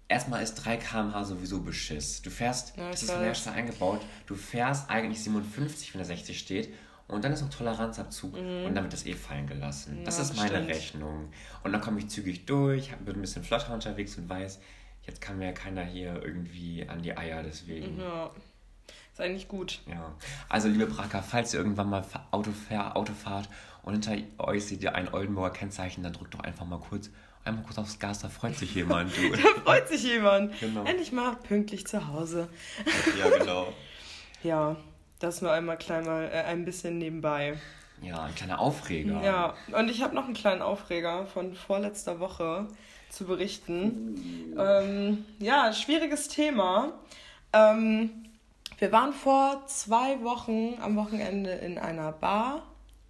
Erstmal ist 3 km/h sowieso Beschiss. Du fährst, ja, das ist von der eingebaut, du fährst eigentlich 57, wenn da 60 steht. Und dann ist noch Toleranzabzug mhm. und dann wird das eh fallen gelassen. Ja, das ist meine stimmt. Rechnung. Und dann komme ich zügig durch, bin ein bisschen flotter unterwegs und weiß, jetzt kann mir keiner hier irgendwie an die Eier, deswegen. Ja. Ist eigentlich gut. Ja. Also, liebe Bracker, falls ihr irgendwann mal Auto, Auto fahrt und hinter euch seht ihr ein Oldenburger Kennzeichen, dann drückt doch einfach mal kurz, einmal kurz aufs Gas, da freut sich jemand. Du. da freut sich jemand. Genau. Endlich mal pünktlich zu Hause. ja, genau. ja, das nur einmal klein mal äh, ein bisschen nebenbei. Ja, ein kleiner Aufreger. Ja, und ich habe noch einen kleinen Aufreger von vorletzter Woche zu berichten. Ähm, ja, schwieriges Thema. Ähm, wir waren vor zwei Wochen am Wochenende in einer Bar.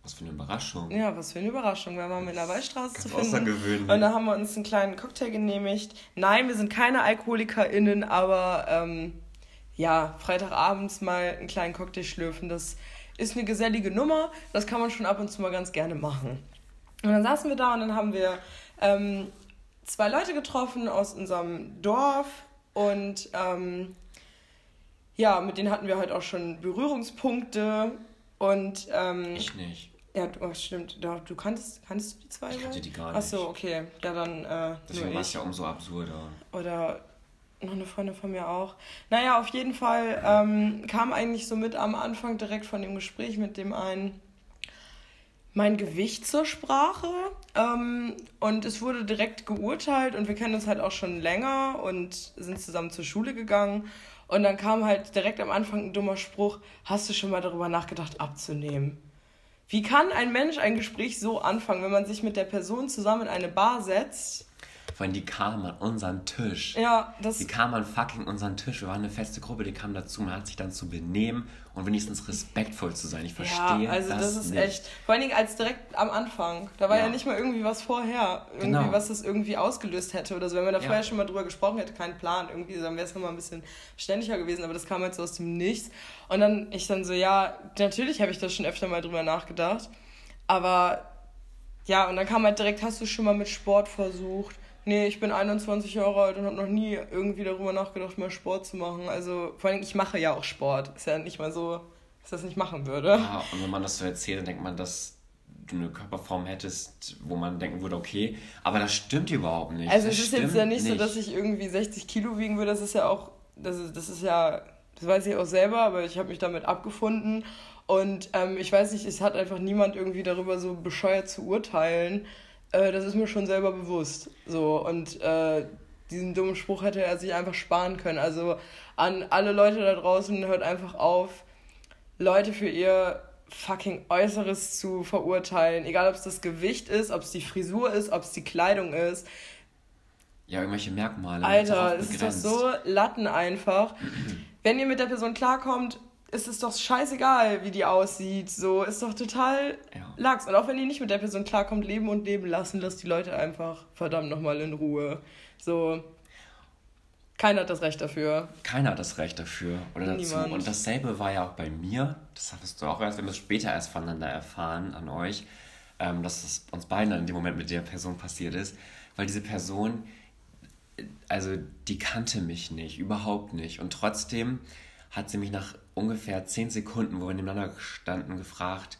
Was für eine Überraschung. Ja, was für eine Überraschung. Wir waren in der Waldstraße zu finden. Und da haben wir uns einen kleinen Cocktail genehmigt. Nein, wir sind keine AlkoholikerInnen, aber ähm, ja, Freitagabends mal einen kleinen Cocktail schlürfen, das ist eine gesellige Nummer. Das kann man schon ab und zu mal ganz gerne machen. Und dann saßen wir da und dann haben wir ähm, zwei Leute getroffen aus unserem Dorf und ähm, ja, mit denen hatten wir halt auch schon Berührungspunkte und ähm, ich nicht. Ja, du, oh, stimmt. Du, du kanntest, kanntest du die zwei? Ich kannte die gar nicht. Achso, okay. Ja, dann. Äh, Deswegen war es ja umso absurder. Oder noch eine Freundin von mir auch. Naja, auf jeden Fall ähm, kam eigentlich so mit am Anfang direkt von dem Gespräch mit dem einen. mein Gewicht zur Sprache. Ähm, und es wurde direkt geurteilt und wir kennen uns halt auch schon länger und sind zusammen zur Schule gegangen. Und dann kam halt direkt am Anfang ein dummer Spruch, hast du schon mal darüber nachgedacht, abzunehmen? Wie kann ein Mensch ein Gespräch so anfangen, wenn man sich mit der Person zusammen in eine Bar setzt vor allem, die kamen an unseren Tisch. Ja, das. Die kamen an fucking unseren Tisch. Wir waren eine feste Gruppe, die kamen dazu. Man hat sich dann zu benehmen und wenigstens respektvoll zu sein. Ich verstehe. Ja, also das, das ist nicht. echt. Vor allen Dingen als direkt am Anfang. Da war ja, ja nicht mal irgendwie was vorher. Irgendwie, genau. was das irgendwie ausgelöst hätte oder so. Wenn wir da ja. vorher schon mal drüber gesprochen hätte, keinen Plan. Irgendwie, dann wäre es nochmal ein bisschen ständiger gewesen. Aber das kam halt so aus dem Nichts. Und dann, ich dann so, ja, natürlich habe ich da schon öfter mal drüber nachgedacht. Aber ja, und dann kam halt direkt, hast du schon mal mit Sport versucht? Nee, ich bin 21 Jahre alt und habe noch nie irgendwie darüber nachgedacht, mal Sport zu machen. Also vor allem, ich mache ja auch Sport. Ist ja nicht mal so, dass ich das nicht machen würde. Ja, und wenn man das so erzählt, dann denkt man, dass du eine Körperform hättest, wo man denken würde, okay, aber das stimmt überhaupt nicht. Also das es ist jetzt ja nicht, nicht, so, dass ich irgendwie 60 Kilo wiegen würde. Das ist ja auch, das ist, das ist ja, das weiß ich auch selber, aber ich habe mich damit abgefunden. Und ähm, ich weiß nicht, es hat einfach niemand irgendwie darüber so bescheuert zu urteilen. Äh, das ist mir schon selber bewusst. So, und äh, diesen dummen Spruch hätte er sich einfach sparen können. Also an alle Leute da draußen, hört einfach auf, Leute für ihr fucking Äußeres zu verurteilen. Egal, ob es das Gewicht ist, ob es die Frisur ist, ob es die Kleidung ist. Ja, irgendwelche Merkmale. Alter, es ist doch so Latten einfach. Wenn ihr mit der Person klarkommt, ist es doch scheißegal, wie die aussieht. So, ist doch total ja. lax. Und auch wenn ihr nicht mit der Person klarkommt, leben und leben lassen, lasst die Leute einfach verdammt nochmal in Ruhe. So, keiner hat das Recht dafür. Keiner hat das Recht dafür oder dazu. Niemand. Und dasselbe war ja auch bei mir. Das hast du auch erst, wir haben es später erst voneinander erfahren an euch, ähm, dass es uns beiden in dem Moment mit der Person passiert ist. Weil diese Person, also die kannte mich nicht, überhaupt nicht. Und trotzdem hat sie mich nach ungefähr zehn Sekunden, wo wir nebeneinander gestanden, gefragt,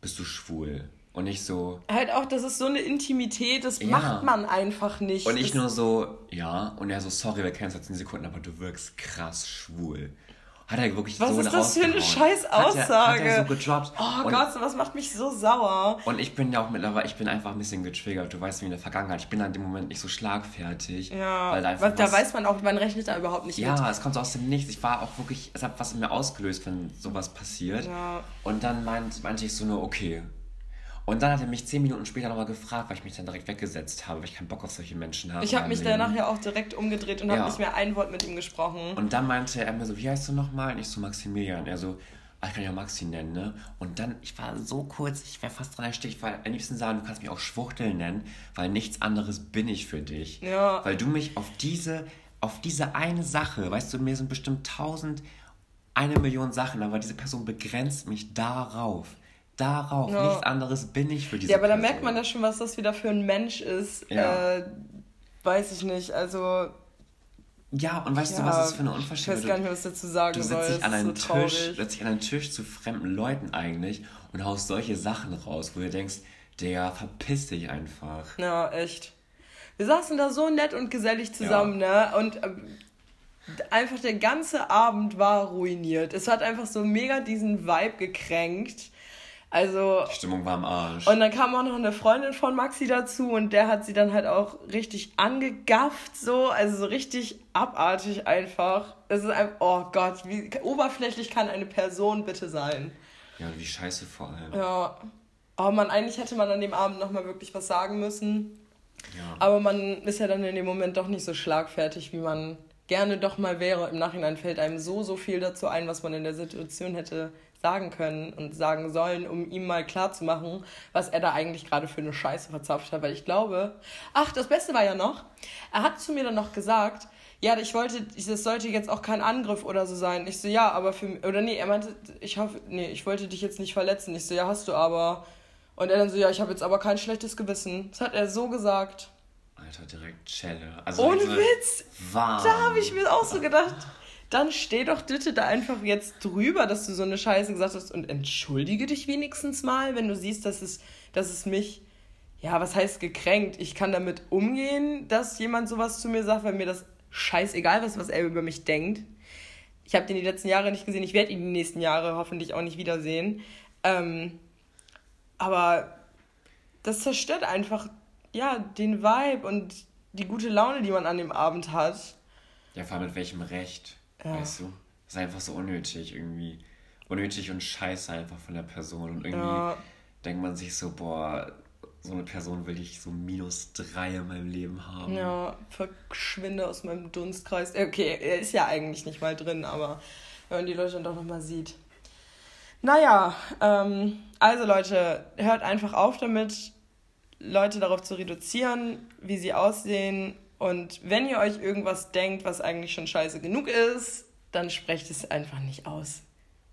bist du schwul? Und ich so. Halt auch, das ist so eine Intimität, das ja. macht man einfach nicht. Und ich nur so, ja. Und er so, sorry, wir kennen uns seit zehn Sekunden, aber du wirkst krass schwul. Hat er wirklich was so ist das für eine scheiß Aussage? Hat er, hat er so gedroppt. Oh und, Gott, was macht mich so sauer? Und ich bin ja auch mittlerweile, ich bin einfach ein bisschen getriggert. Du weißt, wie in der Vergangenheit. Ich bin in dem Moment nicht so schlagfertig. Ja, weil da, was, da weiß man auch, man rechnet da überhaupt nicht ja, mit. Ja, es kommt aus dem Nichts. Ich war auch wirklich, es hat was in mir ausgelöst, wenn sowas passiert. Ja. Und dann meint, meinte ich so nur, okay, und dann hat er mich zehn Minuten später nochmal gefragt, weil ich mich dann direkt weggesetzt habe, weil ich keinen Bock auf solche Menschen habe. Ich habe mich danach ja auch direkt umgedreht und ja. habe nicht mehr ein Wort mit ihm gesprochen. Und dann meinte er mir so, wie heißt du nochmal? Und ich so, Maximilian. Er so, ah, ich kann ja Maxi nennen, ne? Und dann, ich war so kurz, ich wäre fast dran erstickt, war am liebsten sagen, du kannst mich auch Schwuchtel nennen, weil nichts anderes bin ich für dich. Ja. Weil du mich auf diese, auf diese eine Sache, weißt du, mir sind bestimmt tausend, eine Million Sachen, aber diese Person begrenzt mich darauf darauf. Ja. Nichts anderes bin ich für diese Ja, aber Person. da merkt man ja schon, was das wieder für ein Mensch ist. Ja. Äh, weiß ich nicht. Also. Ja, und weißt ja, du, was das für eine Unverschämtheit ist? Ich weiß gar nicht, was dazu sagen du soll. Dich an einen so Tisch, setzt dich an einen Tisch zu fremden Leuten eigentlich und haust solche Sachen raus, wo du denkst, der verpiss dich einfach. Ja, echt. Wir saßen da so nett und gesellig zusammen, ja. ne? Und äh, einfach der ganze Abend war ruiniert. Es hat einfach so mega diesen Vibe gekränkt. Also. Die Stimmung war am Arsch. Und dann kam auch noch eine Freundin von Maxi dazu und der hat sie dann halt auch richtig angegafft, so, also so richtig abartig einfach. Es ist einfach, oh Gott, wie oberflächlich kann eine Person bitte sein? Ja, wie scheiße vor allem. Ja. Oh man, eigentlich hätte man an dem Abend nochmal wirklich was sagen müssen. Ja. Aber man ist ja dann in dem Moment doch nicht so schlagfertig, wie man gerne doch mal wäre. Im Nachhinein fällt einem so, so viel dazu ein, was man in der Situation hätte sagen können und sagen sollen, um ihm mal klarzumachen, was er da eigentlich gerade für eine Scheiße verzapft hat. Weil ich glaube, ach, das Beste war ja noch, er hat zu mir dann noch gesagt, ja, ich wollte, das sollte jetzt auch kein Angriff oder so sein. Ich so, ja, aber für oder nee, er meinte, ich hoffe, nee, ich wollte dich jetzt nicht verletzen. Ich so, ja, hast du aber. Und er dann so, ja, ich habe jetzt aber kein schlechtes Gewissen. Das hat er so gesagt. Alter, direkt Chelle. Also Ohne Witz! Warm. Da habe ich mir auch so gedacht dann steh doch bitte da einfach jetzt drüber, dass du so eine Scheiße gesagt hast und entschuldige dich wenigstens mal, wenn du siehst, dass es, dass es mich, ja, was heißt gekränkt? Ich kann damit umgehen, dass jemand sowas zu mir sagt, weil mir das scheißegal ist, was er über mich denkt. Ich habe den die letzten Jahre nicht gesehen, ich werde ihn die nächsten Jahre hoffentlich auch nicht wiedersehen. Ähm, aber das zerstört einfach, ja, den Vibe und die gute Laune, die man an dem Abend hat. Ja, vor allem mit welchem Recht, ja. weißt du? Das ist einfach so unnötig irgendwie. Unnötig und scheiße einfach von der Person. Und irgendwie ja. denkt man sich so, boah, so eine Person will ich so minus drei in meinem Leben haben. Ja, verschwinde aus meinem Dunstkreis. Okay, er ist ja eigentlich nicht mal drin, aber wenn man die Leute dann doch nochmal sieht. Naja, ähm, also Leute, hört einfach auf damit, Leute darauf zu reduzieren, wie sie aussehen. Und wenn ihr euch irgendwas denkt, was eigentlich schon scheiße genug ist, dann sprecht es einfach nicht aus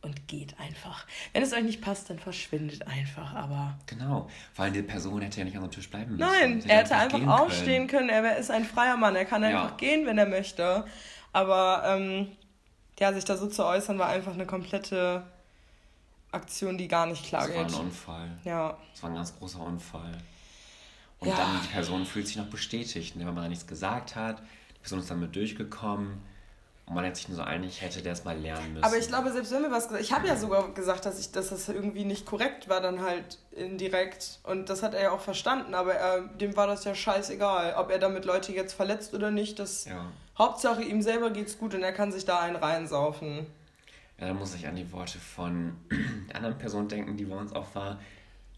und geht einfach. Wenn es euch nicht passt, dann verschwindet einfach, aber... Genau, weil die Person hätte ja nicht an dem Tisch bleiben müssen. Nein, er hätte einfach, einfach aufstehen können. können. Er ist ein freier Mann, er kann einfach ja. gehen, wenn er möchte. Aber ähm, ja, sich da so zu äußern, war einfach eine komplette Aktion, die gar nicht klar das geht. Das war ein Unfall. Ja. Das war ein ganz großer Unfall. Und ja. dann die Person fühlt sich noch bestätigt, ne, wenn man da nichts gesagt hat. Die Person ist damit durchgekommen und man hat sich nur so einig, hätte der es mal lernen müssen. Aber ich glaube, selbst wenn wir was gesagt Ich habe ja sogar gesagt, dass, ich, dass das irgendwie nicht korrekt war, dann halt indirekt. Und das hat er ja auch verstanden, aber er, dem war das ja scheißegal. Ob er damit Leute jetzt verletzt oder nicht, das. Ja. Hauptsache ihm selber geht's gut und er kann sich da einen reinsaufen. Ja, dann muss ich an die Worte von der anderen Person denken, die bei uns auch war.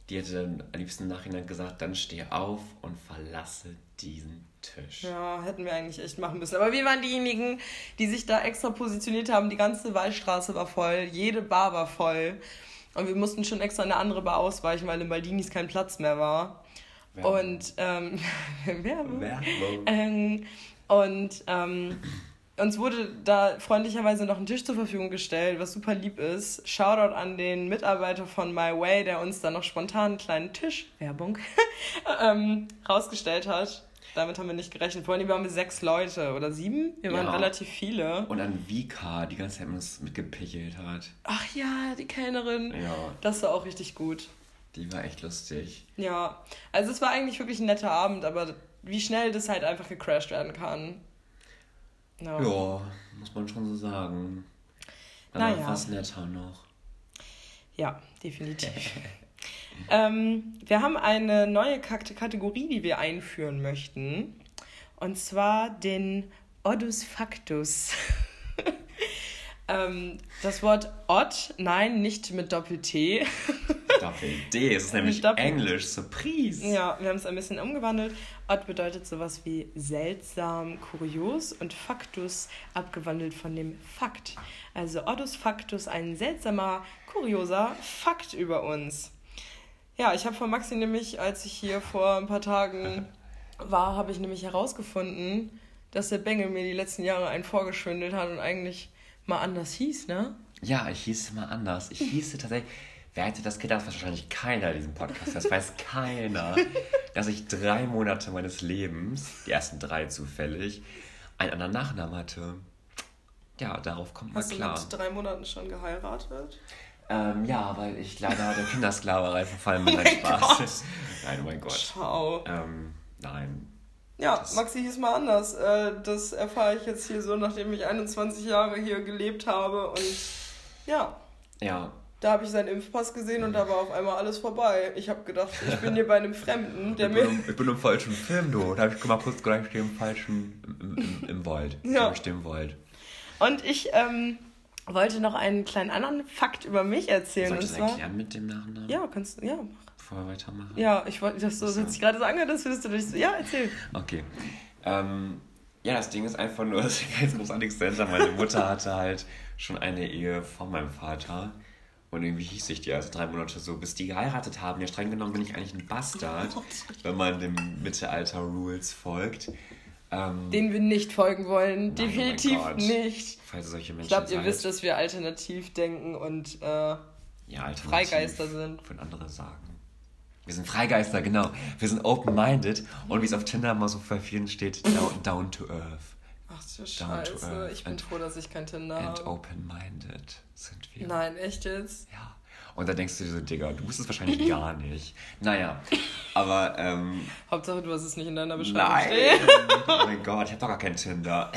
Die hätte dann am liebsten im Nachhinein gesagt, dann steh auf und verlasse diesen Tisch. Ja, hätten wir eigentlich echt machen müssen. Aber wir waren diejenigen, die sich da extra positioniert haben. Die ganze Waldstraße war voll, jede Bar war voll. Und wir mussten schon extra eine andere Bar ausweichen, weil in Maldinis kein Platz mehr war. Werbung. Und ähm, Werbung. Werbung. Ähm, und ähm, uns wurde da freundlicherweise noch ein Tisch zur Verfügung gestellt, was super lieb ist. Shoutout an den Mitarbeiter von My Way, der uns dann noch spontan einen kleinen Tisch, Werbung, ähm, rausgestellt hat. Damit haben wir nicht gerechnet. Vorhin waren wir sechs Leute oder sieben. Wir waren ja. relativ viele. Und an Vika die ganze Zeit uns mitgepichelt hat. Ach ja, die Kellnerin. Ja. Das war auch richtig gut. Die war echt lustig. Ja, also es war eigentlich wirklich ein netter Abend, aber wie schnell das halt einfach gecrashed werden kann. No. Ja, muss man schon so sagen. Aber naja. fast netter noch. Ja, definitiv. ähm, wir haben eine neue Kategorie, die wir einführen möchten. Und zwar den Odus Factus. Ähm, das Wort Odd, nein, nicht mit Doppel-T. Doppel-D, es ist nämlich Doppel Englisch, Surprise. Ja, wir haben es ein bisschen umgewandelt. Odd bedeutet sowas wie seltsam, kurios und Factus abgewandelt von dem Fakt. Also Oddus Factus, ein seltsamer, kurioser Fakt über uns. Ja, ich habe von Maxi nämlich, als ich hier vor ein paar Tagen war, habe ich nämlich herausgefunden, dass der Bengel mir die letzten Jahre einen vorgeschwindelt hat und eigentlich mal anders hieß, ne? Ja, ich hieß mal anders. Ich hieß tatsächlich, wer hätte das gedacht? Das wahrscheinlich keiner in diesem Podcast. Das weiß keiner, dass ich drei Monate meines Lebens, die ersten drei zufällig, einen anderen Nachnamen hatte. Ja, darauf kommt man klar. Hast du mit drei Monaten schon geheiratet? Ähm, ja, weil ich leider der Kindersklaverei verfallen bin. Oh mein Spaß. Nein, oh mein Gott. Ciao. Ähm, nein, ja, Maxi hieß mal anders. Äh, das erfahre ich jetzt hier so, nachdem ich 21 Jahre hier gelebt habe. Und ja. Ja. Da habe ich seinen Impfpass gesehen und da war auf einmal alles vorbei. Ich habe gedacht, ich bin hier bei einem Fremden, der ich mir. Im, ich bin im falschen Film, du. Da habe ich gemacht, kurz gleich stehe im falschen. im, im, im Wald. Ja. Ich stehe im Wald. Und ich ähm, wollte noch einen kleinen anderen Fakt über mich erzählen. Soll ich das erklären mit dem Nachnamen? Ja, kannst du. Ja, mach vorher weitermachen? Ja, ich wollte das so, so. sich gerade so angehört, das würdest du nicht so. Ja, erzähl. Okay. Ähm, ja, das Ding ist einfach nur, das ist ganz großartig seltsam. Meine Mutter hatte halt schon eine Ehe von meinem Vater. Und irgendwie hieß ich die also drei Monate so, bis die geheiratet haben. Ja, streng genommen bin ich eigentlich ein Bastard, oh wenn man dem Mittelalter-Rules folgt. Ähm, Den wir nicht folgen wollen. Nein, oh Definitiv oh nicht. Falls solche Menschen Ich glaube, ihr wisst, dass wir alternativ denken und äh, ja, Freigeister sind. Von andere sagen. Wir sind Freigeister, genau. Wir sind open-minded und wie es auf Tinder mal so für vielen steht, down, down to earth. Ach du Scheiße, ich bin and, froh, dass ich kein Tinder habe. And open-minded sind wir. Nein, echt jetzt? Ja. Und da denkst du dir so, Digga, du bist es wahrscheinlich gar nicht. Naja, aber ähm, Hauptsache, du hast es nicht in deiner Beschreibung Nein! Stehen. oh mein Gott, ich hab doch gar kein Tinder.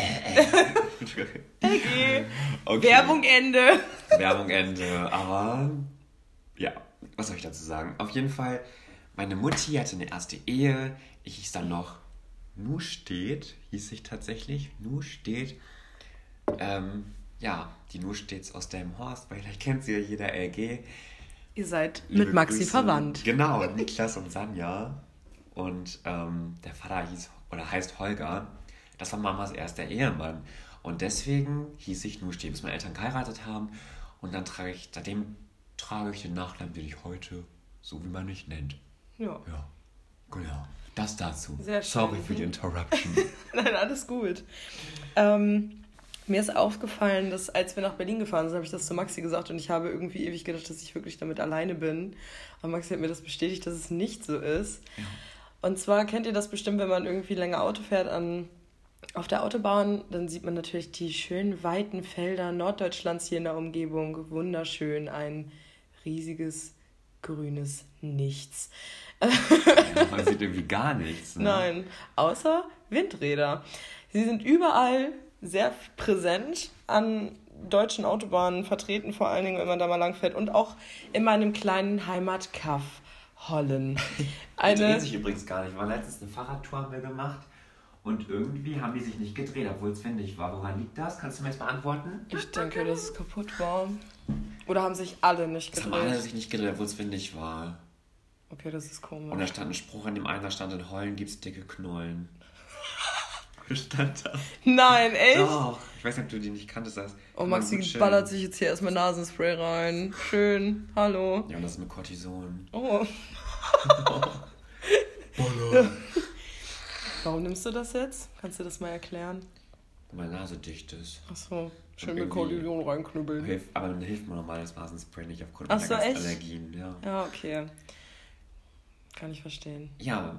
okay. okay. Werbung Ende. Werbung Ende, aber ja. was soll ich dazu sagen? Auf jeden Fall, meine Mutti hatte eine erste Ehe. Ich hieß dann noch Nustedt, hieß ich tatsächlich. Nustedt. Ähm, ja, die Nustedt aus Delmenhorst, weil vielleicht kennt sie ja jeder LG. Ihr seid Liebe mit Maxi Grüße. verwandt. Genau, Niklas und Sanja. Und ähm, der Vater hieß oder heißt Holger. Das war Mamas erster Ehemann. Und deswegen hieß ich nur stehen, bis meine Eltern geheiratet haben. Und dann trage ich, seitdem trage ich den Nachnamen, den ich heute, so wie man mich nennt. Ja. Ja, genau. Das dazu. Sehr schön. Sorry für die Interruption. Nein, alles gut. Ähm, mir ist aufgefallen, dass als wir nach Berlin gefahren sind, habe ich das zu Maxi gesagt und ich habe irgendwie ewig gedacht, dass ich wirklich damit alleine bin. Aber Maxi hat mir das bestätigt, dass es nicht so ist. Ja. Und zwar kennt ihr das bestimmt, wenn man irgendwie länger Auto fährt an, auf der Autobahn, dann sieht man natürlich die schönen weiten Felder Norddeutschlands hier in der Umgebung. Wunderschön, ein riesiges grünes Nichts. Ja, man sieht irgendwie gar nichts. Ne? Nein, außer Windräder. Sie sind überall sehr präsent an deutschen Autobahnen vertreten, vor allen Dingen, wenn man da mal lang fährt und auch in meinem kleinen Heimatkaff Hollen. Eine... Die drehen sich übrigens gar nicht. Wir waren letztens eine Fahrradtour haben wir gemacht und irgendwie haben die sich nicht gedreht, obwohl es windig war. Woran liegt das? Kannst du mir jetzt beantworten? Ich denke, dass es kaputt war. Oder haben sich alle nicht gedreht? Es haben alle sich nicht gedreht, obwohl es windig war. Okay, das ist komisch. Und da stand ein Spruch an dem einen, da stand in Hollen gibt's dicke Knollen. stand da. Nein, echt? Doch. Ich weiß nicht, ob du die nicht kanntest. Das oh, Maxi ballert sich jetzt hier erstmal Nasenspray rein. Schön. Hallo. Ja, und das ist mit Cortison. Oh. Baller. Warum nimmst du das jetzt? Kannst du das mal erklären? Weil meine Nase dicht ist. Achso, schön mit Cortison reinknüppeln. Aber dann hilft mir normales Nasenspray nicht aufgrund Ach so, echt? Allergien. Ja. ja, okay. Kann ich verstehen. Ja,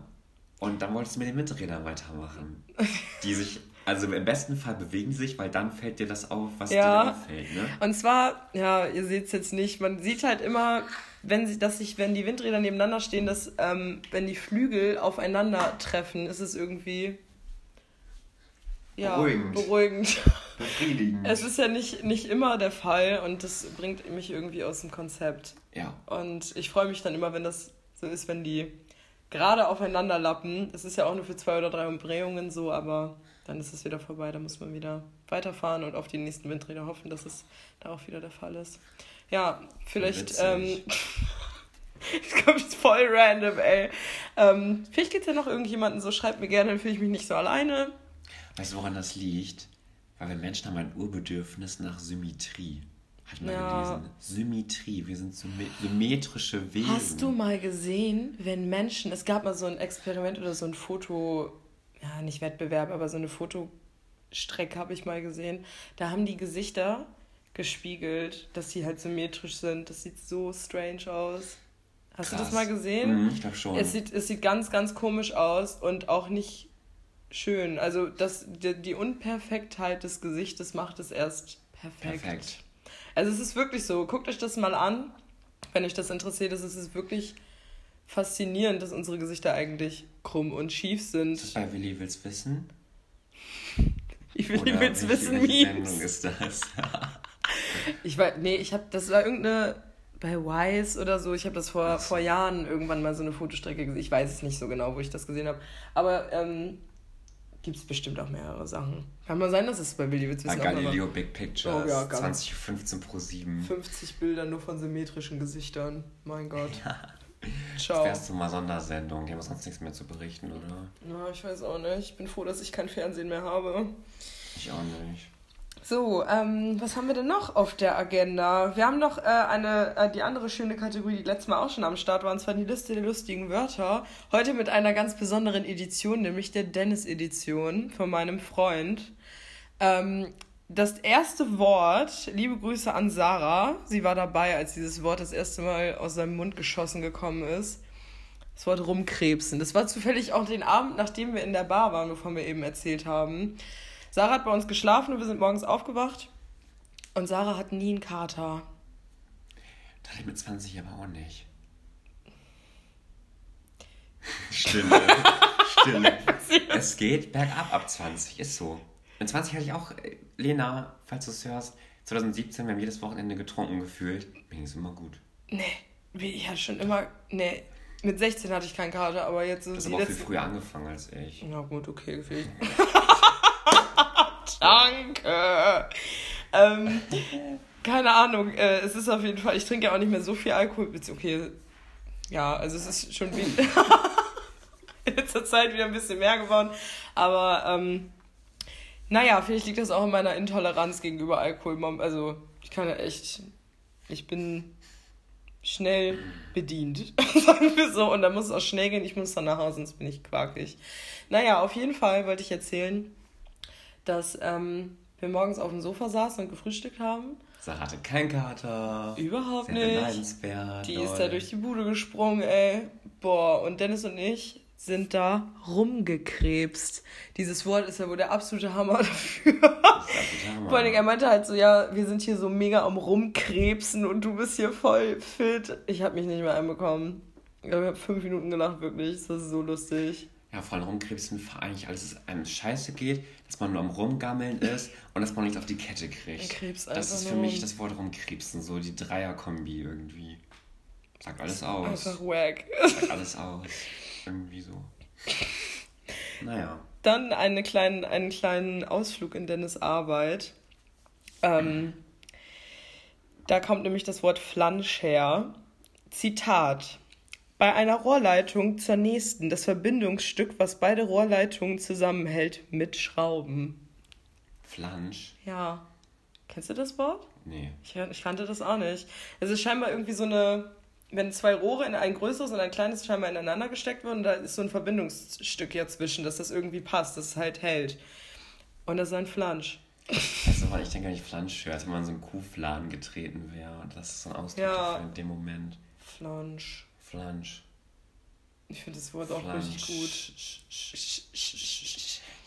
und dann wolltest du mit den Windrädern weitermachen. Die sich, also im besten Fall bewegen sich, weil dann fällt dir das auf, was ja. dir auffällt. Ne? Und zwar, ja, ihr seht es jetzt nicht, man sieht halt immer, wenn sie, dass sich, wenn die Windräder nebeneinander stehen, dass ähm, wenn die Flügel aufeinander treffen, ist es irgendwie ja, beruhigend. beruhigend. Befriedigend. Es ist ja nicht, nicht immer der Fall und das bringt mich irgendwie aus dem Konzept. Ja. Und ich freue mich dann immer, wenn das so ist, wenn die gerade aufeinander lappen. Es ist ja auch nur für zwei oder drei Umdrehungen so, aber dann ist es wieder vorbei. Da muss man wieder weiterfahren und auf die nächsten Windräder hoffen, dass es da auch wieder der Fall ist. Ja, vielleicht. Ähm, das kommt jetzt voll random, ey. Ähm, vielleicht geht es ja noch irgendjemanden so, schreibt mir gerne, dann fühle ich mich nicht so alleine. Weißt du, woran das liegt? Weil wir Menschen haben ein Urbedürfnis nach Symmetrie. Habe ich mal ja. gelesen. Symmetrie. Wir sind symmetrische Wesen. Hast du mal gesehen, wenn Menschen, es gab mal so ein Experiment oder so ein Foto, ja, nicht Wettbewerb, aber so eine Fotostrecke habe ich mal gesehen. Da haben die Gesichter gespiegelt, dass sie halt symmetrisch sind. Das sieht so strange aus. Hast Krass. du das mal gesehen? Mhm, ich glaube schon. Es sieht, es sieht ganz, ganz komisch aus und auch nicht schön. Also das, die, die Unperfektheit des Gesichtes macht es erst perfekt. Perfekt. Also es ist wirklich so, guckt euch das mal an, wenn euch das interessiert. Es ist wirklich faszinierend, dass unsere Gesichter eigentlich krumm und schief sind. Das bei Willi will's wissen? Ich Willi will's wissen, welche Sendung ist das? ich weiß, nee, ich habe, das war irgendeine bei Wise oder so. Ich habe das vor, vor Jahren irgendwann mal so eine Fotostrecke gesehen. Ich weiß es nicht so genau, wo ich das gesehen habe. Aber ähm, gibt es bestimmt auch mehrere Sachen. Kann mal sein, dass es bei Willi Witz Bei Galileo Big Picture. Oh, ja, 2015 pro 7. 50 Bilder nur von symmetrischen Gesichtern. Mein Gott. Ja. Ciao. Das wärst du mal Sondersendung. Die haben sonst nichts mehr zu berichten, oder? Ja, ich weiß auch nicht. Ich bin froh, dass ich kein Fernsehen mehr habe. Ich auch nicht. So, ähm, was haben wir denn noch auf der Agenda? Wir haben noch äh, eine, äh, die andere schöne Kategorie, die letztes Mal auch schon am Start war, und zwar die Liste der lustigen Wörter. Heute mit einer ganz besonderen Edition, nämlich der Dennis-Edition von meinem Freund. Ähm, das erste Wort, liebe Grüße an Sarah, sie war dabei, als dieses Wort das erste Mal aus seinem Mund geschossen gekommen ist. Das Wort rumkrebsen. Das war zufällig auch den Abend, nachdem wir in der Bar waren, wovon wir eben erzählt haben. Sarah hat bei uns geschlafen und wir sind morgens aufgewacht. Und Sarah hat nie einen Kater. Das ich mit 20 aber auch nicht. Stille. Stille. es geht bergab ab 20, ist so. Mit 20 hatte ich auch, äh, Lena, falls du es hörst, 2017, wir haben jedes Wochenende getrunken gefühlt. Mir ging es immer gut. Nee. Wie, Ich hatte schon immer. Nee, mit 16 hatte ich keinen Kater, aber jetzt so Du hast aber auch viel früher angefangen als ich. Na gut, okay, gefühlt. Danke. Ähm, keine Ahnung, äh, es ist auf jeden Fall, ich trinke ja auch nicht mehr so viel Alkohol. Okay, ja, also es ist schon wie in letzter Zeit wieder ein bisschen mehr geworden. Aber ähm, naja, vielleicht liegt das auch in meiner Intoleranz gegenüber Alkohol. Also ich kann ja echt, ich bin schnell bedient, sagen wir so. Und dann muss es auch schnell gehen, ich muss dann nach Hause, sonst bin ich quakig. Naja, auf jeden Fall wollte ich erzählen, dass ähm, wir morgens auf dem Sofa saßen und gefrühstückt haben. Sarah hatte keinen Kater. Überhaupt Sehr nicht. Die ist lol. da durch die Bude gesprungen, ey. Boah, und Dennis und ich sind da rumgekrebst. Dieses Wort ist ja wohl der absolute Hammer dafür. Ist Hammer. Vor allem, er meinte halt so, ja, wir sind hier so mega am Rumkrebsen und du bist hier voll fit. Ich habe mich nicht mehr einbekommen. Ich glaube, ich habe fünf Minuten gelacht, wirklich. Das ist so lustig. Ja, vor allem rumkrebsen, vor eigentlich alles, dass es einem scheiße geht, dass man nur am Rumgammeln ist und dass man nichts auf die Kette kriegt. Krebs das ist für mich das Wort rumkrebsen, so die Dreierkombi irgendwie. Sagt alles aus. Einfach wack. Sagt alles aus. Irgendwie so. Naja. Dann eine kleinen, einen kleinen Ausflug in Dennis Arbeit. Ähm, da kommt nämlich das Wort Flansch her. Zitat. Bei einer Rohrleitung zur nächsten das Verbindungsstück, was beide Rohrleitungen zusammenhält, mit Schrauben. Flansch? Ja. Kennst du das Wort? Nee. Ich, ich kannte das auch nicht. Es ist scheinbar irgendwie so eine, wenn zwei Rohre in ein größeres und ein kleines scheinbar ineinander gesteckt wurden, da ist so ein Verbindungsstück ja zwischen, dass das irgendwie passt, dass es halt hält. Und das ist ein Flansch. Also, weil ich denke, wenn ich Flansch höre, als wenn man in so einen Kuhfladen getreten wäre. Das ist so ein Ausdruck Ja. dafür in dem Moment. Flansch. Flansch. Ich finde das Wort auch Flansch. richtig gut.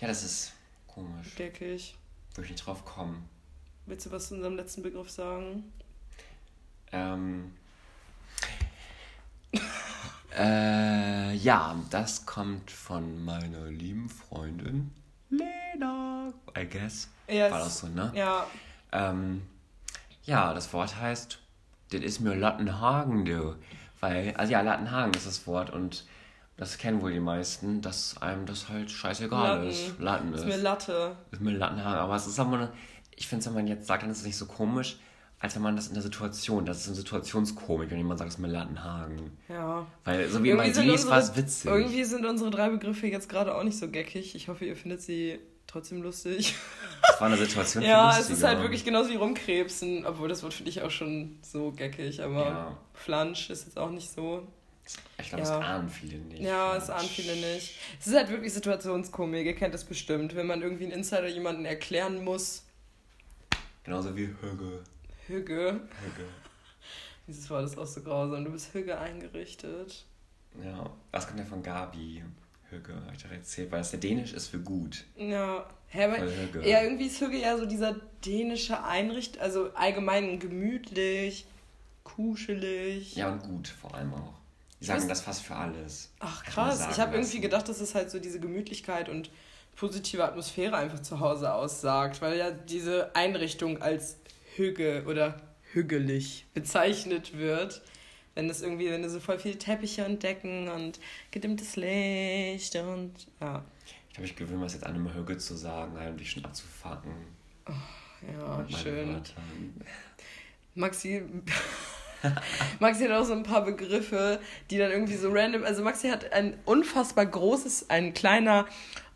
Ja, das ist komisch. Geckig. Würde ich nicht drauf kommen. Willst du was zu unserem letzten Begriff sagen? Ähm. äh, ja, das kommt von meiner lieben Freundin Lena, I guess. Ja, War das so, ne? Ja, Ähm, ja, das Wort heißt, das ist mir Lattenhagen, du. Weil, also ja, Lattenhagen ist das Wort und das kennen wohl die meisten, dass einem das halt scheißegal Latten. ist. Latten ist. ist mir Latte. ist mir Lattenhagen. Aber es ist aber, ich finde es, wenn man jetzt sagt, dann ist es nicht so komisch, als wenn man das in der Situation, das ist eine Situationskomik, wenn jemand sagt, es ist mir Lattenhagen. Ja. Weil so wie man sind liest, war es witzig. Irgendwie sind unsere drei Begriffe jetzt gerade auch nicht so geckig. Ich hoffe, ihr findet sie trotzdem lustig. Das war eine Situation Ja, es ist halt wirklich genauso wie rumkrebsen, obwohl das Wort finde ich auch schon so geckig, aber Ja. Flansch ist jetzt auch nicht so. Ich glaube, Ja. das ahnen viele nicht. Ja, es ahnen viele nicht. Es ist halt wirklich Situationskomik, ihr kennt das bestimmt, wenn man irgendwie einen Insider jemanden erklären muss. Genauso wie Hügge. Hügge. Hügge. Dieses Wort ist auch so grausam. Du bist Hügge eingerichtet. Ja, das kommt ja von Gabi. Hügge, hab ich doch erzählt, weil es der Dänisch ist für gut. Ja. Hä, aber ja, irgendwie ist Hügge ja so dieser dänische Einricht, also allgemein gemütlich, kuschelig. Ja, und gut vor allem auch. Die sagen weiß- das fast für alles. Ach krass, ich habe irgendwie gedacht, dass es halt so diese Gemütlichkeit und positive Atmosphäre einfach zu Hause aussagt, weil ja diese Einrichtung als Hügge oder hügelig bezeichnet wird. Wenn das irgendwie, wenn du so voll viele Teppiche und Decken und gedimmtes Licht und ja, Ich glaube, ich gewöhne mir das jetzt an, immer Hügge zu sagen, dich schon abzufacken. ja, mit meinen schön. Wörtern. Maxi, Maxi hat auch so ein paar Begriffe, die dann irgendwie so random. Also Maxi hat ein unfassbar großes, ein kleiner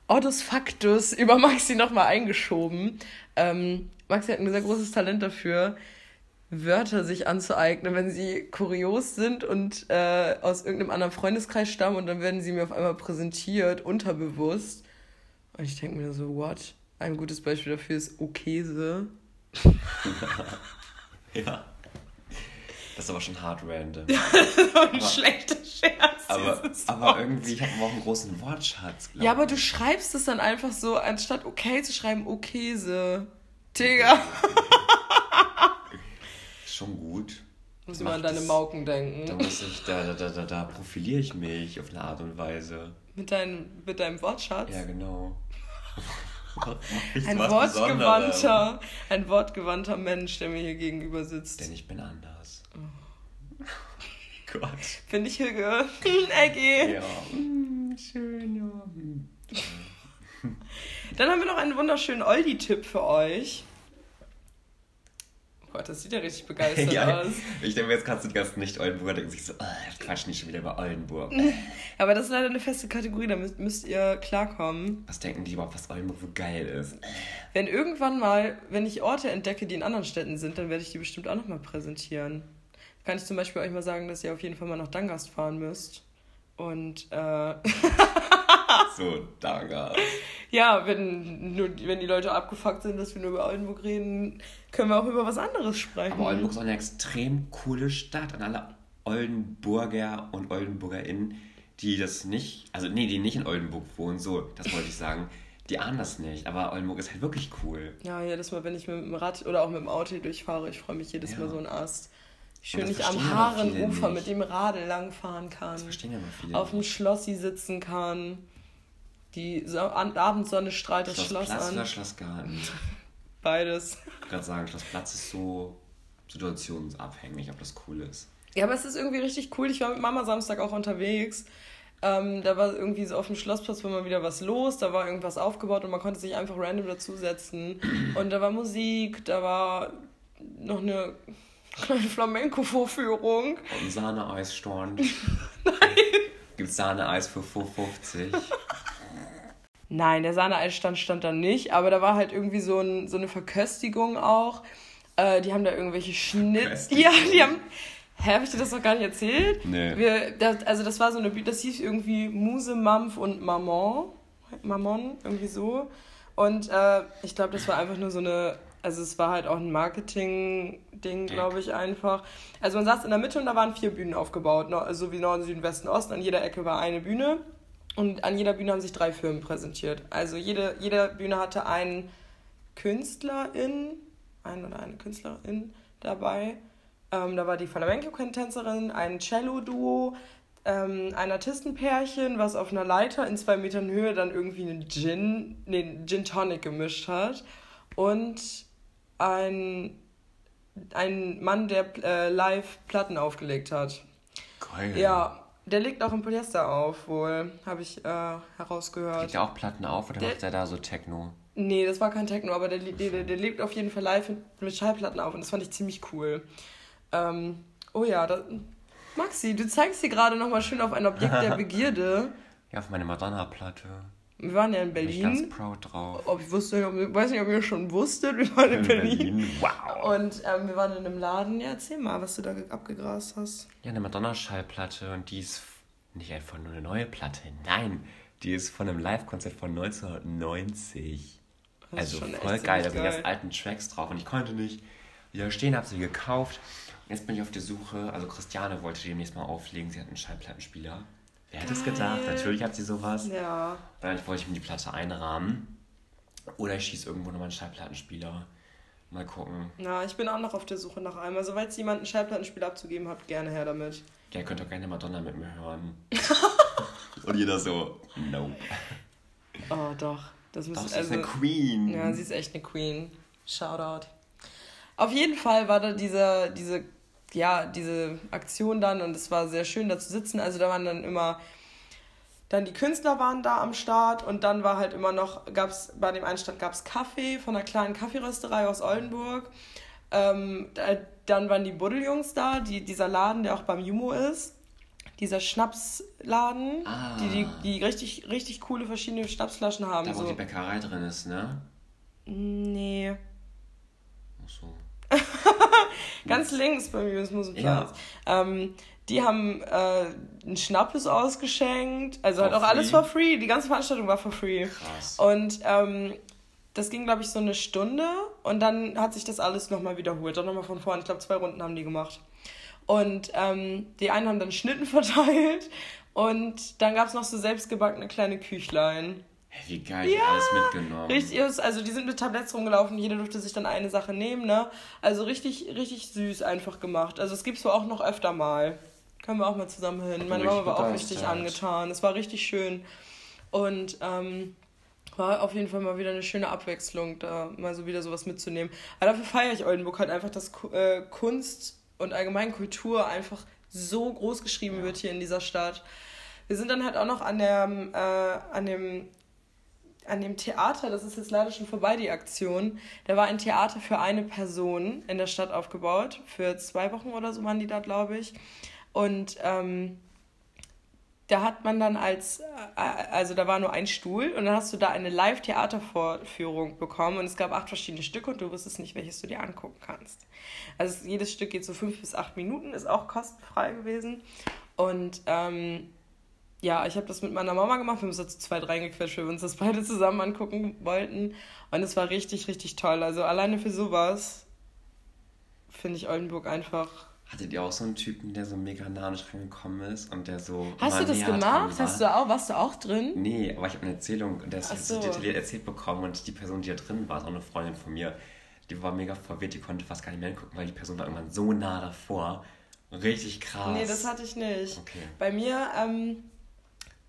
Odus Factus über Maxi nochmal eingeschoben. Ähm, Maxi hat ein sehr großes Talent dafür, Wörter sich anzueignen, wenn sie kurios sind und äh, aus irgendeinem anderen Freundeskreis stammen und dann werden sie mir auf einmal präsentiert, unterbewusst. Und ich denke mir so, what? Ein gutes Beispiel dafür ist Okese. Ja. Das ist aber schon hart random. Ein schlechter Scherz. aber, aber irgendwie, ich habe auch einen großen Wortschatz, Ja, aber du schreibst es dann einfach so, anstatt okay zu schreiben, okese. Digga. Ist schon gut. Muss immer an deine es- Mauken Da denken. muss ich, da, da, da, da, da profiliere ich mich auf eine Art und Weise. Mit, dein, mit deinem Wortschatz. Ja, genau. Ein wortgewandter, ein wortgewandter Mensch, der mir hier gegenüber sitzt. Denn ich bin anders. Gott. Finde ich Hüge. Eggy. Ja. Mm, schön, ja. Dann haben wir noch einen wunderschönen Oldie-Tipp für euch. Oh Gott, das sieht ja richtig begeistert ja, aus. Ich denke, jetzt kannst du die ganzen Nicht-Oldenburger denken sich so, oh, quatsch nicht schon wieder über Oldenburg. Aber das ist leider eine feste Kategorie, da müsst, müsst ihr klarkommen. Was denken die überhaupt, was Oldenburg so geil ist? Wenn irgendwann mal, wenn ich Orte entdecke, die in anderen Städten sind, dann werde ich die bestimmt auch nochmal präsentieren. Kann ich zum Beispiel euch mal sagen, dass ihr auf jeden Fall mal nach Dangast fahren müsst. Und äh, so, Dangast. ja, wenn, nur, wenn die Leute abgefuckt sind, dass wir nur über Oldenburg reden, können wir auch über was anderes sprechen. Aber Oldenburg ist auch eine extrem coole Stadt. Und alle Oldenburger und OldenburgerInnen, die das nicht, also nee, die nicht in Oldenburg wohnen, so, das wollte ich sagen, die ahnen das nicht. Aber Oldenburg ist halt wirklich cool. Ja, jedes Mal, wenn ich mit dem Rad oder auch mit dem Auto durchfahre, ich freue mich jedes Ja. Mal so ein Ast. Ich schön nicht am Haarenufer mit dem Radl langfahren kann. Das verstehen ja mal viele. Auf dem. Schlossi sitzen kann. Die so Abendsonne strahlt das Schloss Schloss an. oder Schlossgarten? Beides. Ich wollte gerade sagen, Schlossplatz ist so situationsabhängig, ob das cool ist. Ja, aber es ist irgendwie richtig cool. Ich war mit Mama Samstag auch unterwegs. Ähm, da war irgendwie so auf dem Schlossplatz war mal wieder was los, da war irgendwas aufgebaut und man konnte sich einfach random dazusetzen. Und da war Musik, da war noch eine kleine Flamenco-Vorführung. Und Sahne-Eis-Storn. Gibt's Sahne-Eis für 4,50? Nein, der Sahneeisstand stand da nicht, aber da war halt irgendwie so, ein, so eine Verköstigung auch. Äh, die haben da irgendwelche Schnitt. Verköstigung? Ja, die haben. Hä, hab ich dir das noch gar nicht erzählt? Nee. Wir, das, also das war so eine, das hieß irgendwie Muse, Mampf und Maman. Mammon, irgendwie so. Und äh, ich glaube, das war einfach nur so eine, also es war halt auch ein Marketing-Ding, glaube ich, einfach. Also man saß in der Mitte und da waren vier Bühnen aufgebaut, ne? also so wie Norden, Süden, Westen, Osten. An jeder Ecke war eine Bühne. Und an jeder Bühne haben sich drei Firmen präsentiert. Also jede, jede Bühne hatte einen Künstlerin, ein oder eine Künstlerin dabei. Ähm, da war die Flamenco-Tänzerin, ein Cello-Duo, ähm, ein Artistenpärchen, was auf einer Leiter in zwei Metern Höhe dann irgendwie einen Gin, nee, einen Gin Tonic gemischt hat. Und ein, ein Mann, der äh, live Platten aufgelegt hat. Geil. Ja, der legt auch im Polyester auf, wohl, habe ich äh, herausgehört. Legt der auch Platten auf oder Der- macht der da so Techno? Nee, das war kein Techno, aber der, der, der, der legt auf jeden Fall live mit, Schallplatten auf und das fand ich ziemlich cool. Ähm, oh ja, da, Maxi, du zeigst hier gerade nochmal schön auf ein Objekt der Begierde. Ja, auf meine Madonna-Platte. Wir waren ja in Bin ich ganz Berlin. proud drauf. Ob ich wusste, ob, weiß nicht, ob ihr schon wusstet, wir waren in, Berlin. Wow. Und ähm, wir waren in einem Laden. Ja, erzähl mal, was du da ge- abgegrast hast. Ja, eine Madonna-Schallplatte und die ist nicht einfach nur eine neue Platte. Nein, die ist von einem Live-Konzert von 1990. Das also voll geil, da sind jetzt alten Tracks drauf und ich konnte nicht widerstehen, habe sie gekauft. Jetzt bin ich auf der Suche, also Christiane wollte demnächst mal auflegen, sie hat einen Schallplattenspieler. Wer hätte es gedacht? Natürlich hat sie sowas. Ja. Vielleicht wollte ich mir die Platte einrahmen. Oder ich schieße irgendwo nochmal einen Schallplattenspieler. Mal gucken. Na, ich bin auch noch auf der Suche nach einem. Also, falls jemand einen Schallplattenspieler abzugeben habt, gerne her damit. Ja, ihr könnt doch gerne Madonna mit mir hören. Und jeder so, nope. Oh, doch. Das Doch, sie ist eine Queen. Ja, sie ist echt eine Queen. Shoutout. Auf jeden Fall war da diese, diese, ja, diese Aktion dann und es war sehr schön da zu sitzen. Also da waren dann immer, dann die Künstler waren da am Start und dann war halt immer noch, gab's, bei dem einen Stand gab es Kaffee von einer kleinen Kaffeerösterei aus Oldenburg. Ähm, da, dann waren die Buddeljungs da, die, dieser Laden, der auch beim Jumo ist. Dieser Schnapsladen, Ah. die, die, die richtig, richtig coole verschiedene Schnapsflaschen haben. Da, wo so. die Bäckerei drin ist, ne? Nee. Ganz links beim Jugendmusikplatz. Ähm, die haben äh, einen Schnappes ausgeschenkt. Also For halt auch alles free? for free. Die ganze Veranstaltung war for free. Krass. Und ähm, das ging, glaube ich, so eine Stunde. Und dann hat sich das alles nochmal wiederholt. Dann nochmal von vorne. Ich glaube, zwei Runden haben die gemacht. Und ähm, die einen haben dann Schnitten verteilt. Und dann gab es noch so selbstgebackene kleine Küchlein. Hey, wie geil, die alles mitgenommen. Richtig, also die sind mit Tabletts rumgelaufen, jeder durfte sich dann eine Sache nehmen, ne? Also richtig, richtig süß einfach gemacht. Also es gibt's wohl auch noch öfter mal. Können wir auch mal zusammen hin. Meine Mama war auch richtig angetan. Es war richtig schön. Und ähm, war auf jeden Fall mal wieder eine schöne Abwechslung, da mal so wieder sowas mitzunehmen. Aber dafür feiere ich Oldenburg halt einfach, dass äh, Kunst und allgemein Kultur einfach so groß geschrieben ja. wird hier in dieser Stadt. Wir sind dann halt auch noch an, der, äh, an, dem, an dem Theater, das ist jetzt leider schon vorbei, die Aktion. Da war ein Theater für eine Person in der Stadt aufgebaut. Für zwei Wochen oder so waren die da, glaube ich. Und ähm, da hat man dann als, äh, also da war nur ein Stuhl und dann hast du da eine Live-Theatervorführung bekommen und es gab acht verschiedene Stücke und du wusstest nicht, welches du dir angucken kannst. Also jedes Stück geht so fünf bis acht Minuten, ist auch kostenfrei gewesen und ähm, ja, ich habe das mit meiner Mama gemacht. Wir haben uns dazu zwei, drei gequetscht, weil wir uns das beide zusammen angucken wollten. Und es war richtig, richtig toll. Also alleine für sowas finde ich Oldenburg einfach. Hattet ihr auch so einen Typen, der so mega nah nicht reingekommen ist und der so. Hast du das gemacht? Hast du auch, warst du auch drin? Nee, aber ich habe eine Erzählung und der ist so. so detailliert erzählt bekommen und die Person, die da drin war, ist auch eine Freundin von mir. Die war mega verwirrt, die konnte fast gar nicht mehr hingucken, weil die Person war irgendwann so nah davor. Richtig krass. Nee, das hatte ich nicht. Okay. Bei mir, ähm,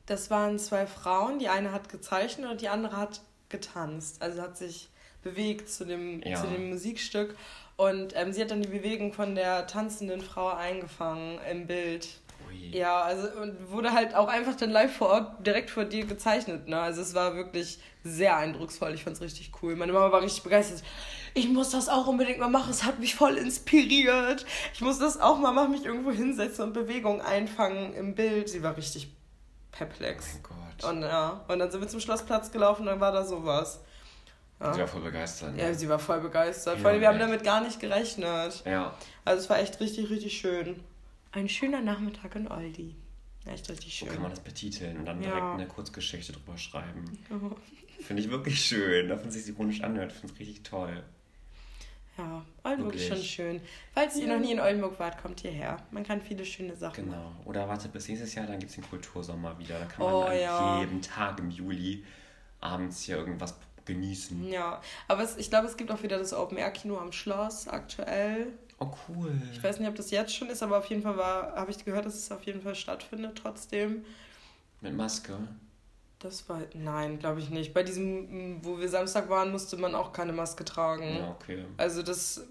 das waren zwei Frauen. Die eine hat gezeichnet und die andere hat getanzt. Also hat sich bewegt zu dem, ja. zu dem Musikstück. Und ähm, sie hat dann die Bewegung von der tanzenden Frau eingefangen im Bild. Ui. Ja, also und wurde halt auch einfach dann live vor Ort direkt vor dir gezeichnet. Ne? Also es war wirklich sehr eindrucksvoll. Ich fand es richtig cool. Meine Mama war richtig begeistert. Ich muss das auch unbedingt mal machen. Es hat mich voll inspiriert. Ich muss das auch mal machen, mich irgendwo hinsetzen und Bewegung einfangen im Bild. Sie war richtig perplex. Oh mein Gott. Und ja, und dann sind wir zum Schlossplatz gelaufen und dann war da sowas. Ja. Sie war voll begeistert. Ne? Ja, sie war voll begeistert. Ja, Vor allem, wir haben damit gar nicht gerechnet. Ja. Also es war echt richtig, richtig schön. Ein schöner Nachmittag in Aldi. Echt richtig schön. So kann man das betiteln und dann ja. direkt eine Kurzgeschichte drüber schreiben. Oh. Finde ich wirklich schön. Davon sich ironisch anhört. Finde ich richtig toll. Ja, Oldenburg Wirklich. ist schon schön. Falls ja. ihr noch nie in Oldenburg wart, kommt hierher. Man kann viele schöne Sachen Genau. Machen. Oder wartet bis nächstes Jahr, dann gibt es den Kultursommer wieder. Da kann man oh, ja. jeden Tag im Juli abends hier irgendwas genießen. Ja, aber es, ich glaube, es gibt auch wieder das Open-Air-Kino am Schloss aktuell. Oh, cool. Ich weiß nicht, ob das jetzt schon ist, aber auf jeden Fall war, habe ich gehört, dass es auf jeden Fall stattfindet trotzdem. Mit Maske? Das war, nein, glaube ich nicht. Bei diesem, wo wir Samstag waren, musste man auch keine Maske tragen. Ja, okay. Also das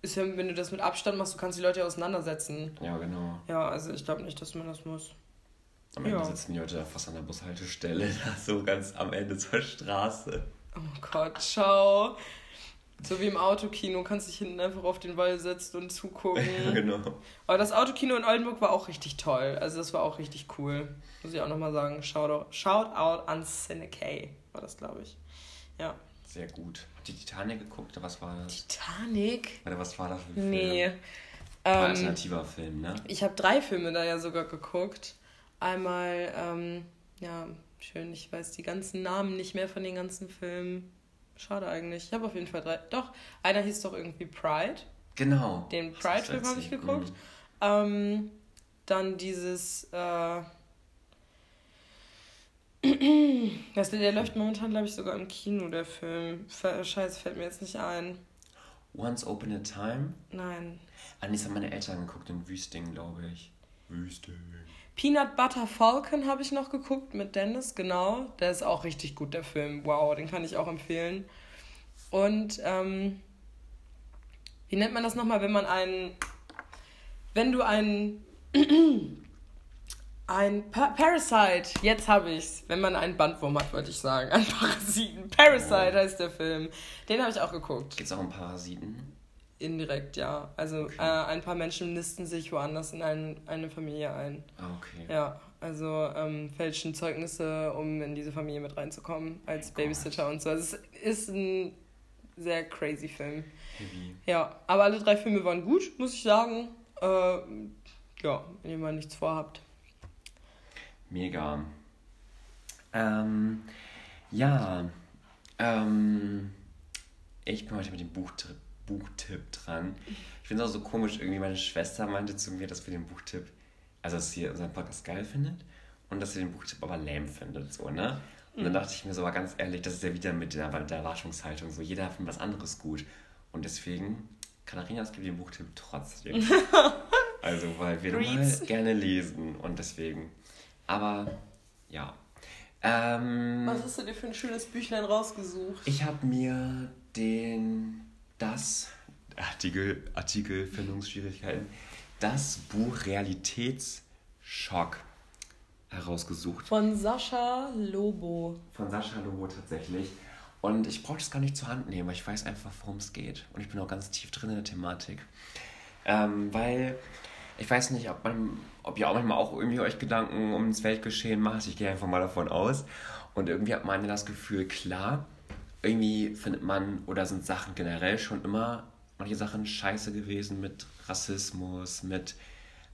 ist ja, wenn du das mit Abstand machst, du kannst die Leute ja auseinandersetzen. Ja, genau. Ja, also ich glaube nicht, dass man das muss. Am Ende ja. sitzen die Leute fast an der Bushaltestelle, so ganz am Ende zur Straße. Oh Gott, ciao. So wie im Autokino, kannst dich hinten einfach auf den Wall setzen und zugucken. ja, genau. Aber das Autokino in Oldenburg war auch richtig toll. Also das war auch richtig cool. Muss ich auch nochmal sagen. Shout, out an Cinecay war das, glaube ich. Ja. Sehr gut. Habt ihr Titanic geguckt? Was war das? Titanic? Oder was war das für ein Film? Nee. War ähm, alternativer Film, ne? Ich habe drei Filme da ja sogar geguckt. Einmal, ähm, ja, schön, ich weiß die ganzen Namen nicht mehr von den ganzen Filmen. Schade eigentlich. Ich habe auf jeden Fall drei. Doch, einer hieß doch irgendwie Pride. Genau. Den Pride-Film habe ich geguckt. Mhm. Ähm, dann dieses. Äh, das, der läuft momentan, glaube ich, sogar im Kino, der Film. Scheiße, fällt mir jetzt nicht ein. Once Open a Time? Nein. Ah, das haben meine Eltern geguckt in Wüsting, glaube ich. Wüsting. Peanut Butter Falcon habe ich noch geguckt mit Dennis, genau. Der ist auch richtig gut, der Film. Wow, den kann ich auch empfehlen. Und ähm, wie nennt man das nochmal, wenn man einen. Wenn du einen. ein pa Parasite, jetzt habe ich's. Wenn man einen Bandwurm hat, wollte ich sagen. Ein Parasiten. Parasite oh. heißt der Film. Den habe ich auch geguckt. Gibt es auch einen Parasiten? Indirekt, ja. Also okay. äh, ein paar Menschen nisten sich woanders in ein, eine Familie ein. Ah, okay. Ja, also ähm, fälschen Zeugnisse, um in diese Familie mit reinzukommen als oh Babysitter und so. Also es ist ein sehr crazy Film. Heavy. Ja, aber alle drei Filme waren gut, muss ich sagen. Äh, ja, wenn ihr mal nichts vorhabt. Mega. Ähm, ja, ähm, ich bin heute mit dem Buchtrip Buchtipp dran. Ich finde es auch so komisch, irgendwie meine Schwester meinte zu mir, dass wir den Buchtipp, also dass sie unseren Podcast geil findet und dass sie den Buchtipp aber lame findet, so, ne? Und dann mhm. dachte ich mir so, aber ganz ehrlich, das ist ja wieder mit der, mit der Erwartungshaltung so, jeder findet was anderes gut. Und deswegen, Katharina, es gibt den Buchtipp trotzdem. also, weil wir mal gerne lesen und deswegen. Aber, ja. Ähm, was hast du dir für ein schönes Büchlein rausgesucht? Ich habe mir den das, Artikel, Artikelfindungsschwierigkeiten, das Buch Realitätsschock herausgesucht. Von Sascha Lobo. Von Sascha Lobo tatsächlich. Und ich brauche das gar nicht zur Hand nehmen, weil ich weiß einfach, worum es geht. Und ich bin auch ganz tief drin in der Thematik. Ähm, weil ich weiß nicht, ob, man, ob ihr auch manchmal auch irgendwie euch Gedanken ums Weltgeschehen macht. Ich gehe einfach mal davon aus. Und irgendwie hat man das Gefühl, klar, irgendwie findet man oder sind Sachen generell schon immer manche Sachen scheiße gewesen mit Rassismus, mit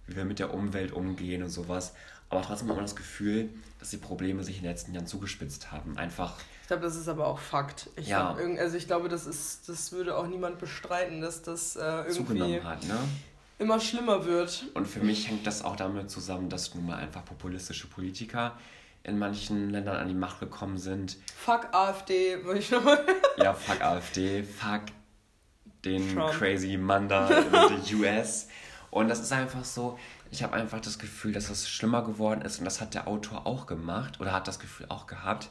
wie wir mit der Umwelt umgehen und sowas. Aber trotzdem hat man das Gefühl, dass die Probleme sich in den letzten Jahren zugespitzt haben. Einfach. Ich glaube, das ist aber auch Fakt. Ich ja. Glaub, also ich glaube, das ist, das würde auch niemand bestreiten, dass das äh, irgendwie zugenommen hat, ne? immer schlimmer wird. Und für mich hängt das auch damit zusammen, dass nun mal einfach populistische Politiker in manchen Ländern an die Macht gekommen sind. Fuck AfD, würde ich nochmal. ja, fuck AfD, fuck den Trump. crazy Mann da in der US. Und das ist einfach so, ich habe einfach das Gefühl, dass das schlimmer geworden ist und das hat der Autor auch gemacht oder hat das Gefühl auch gehabt.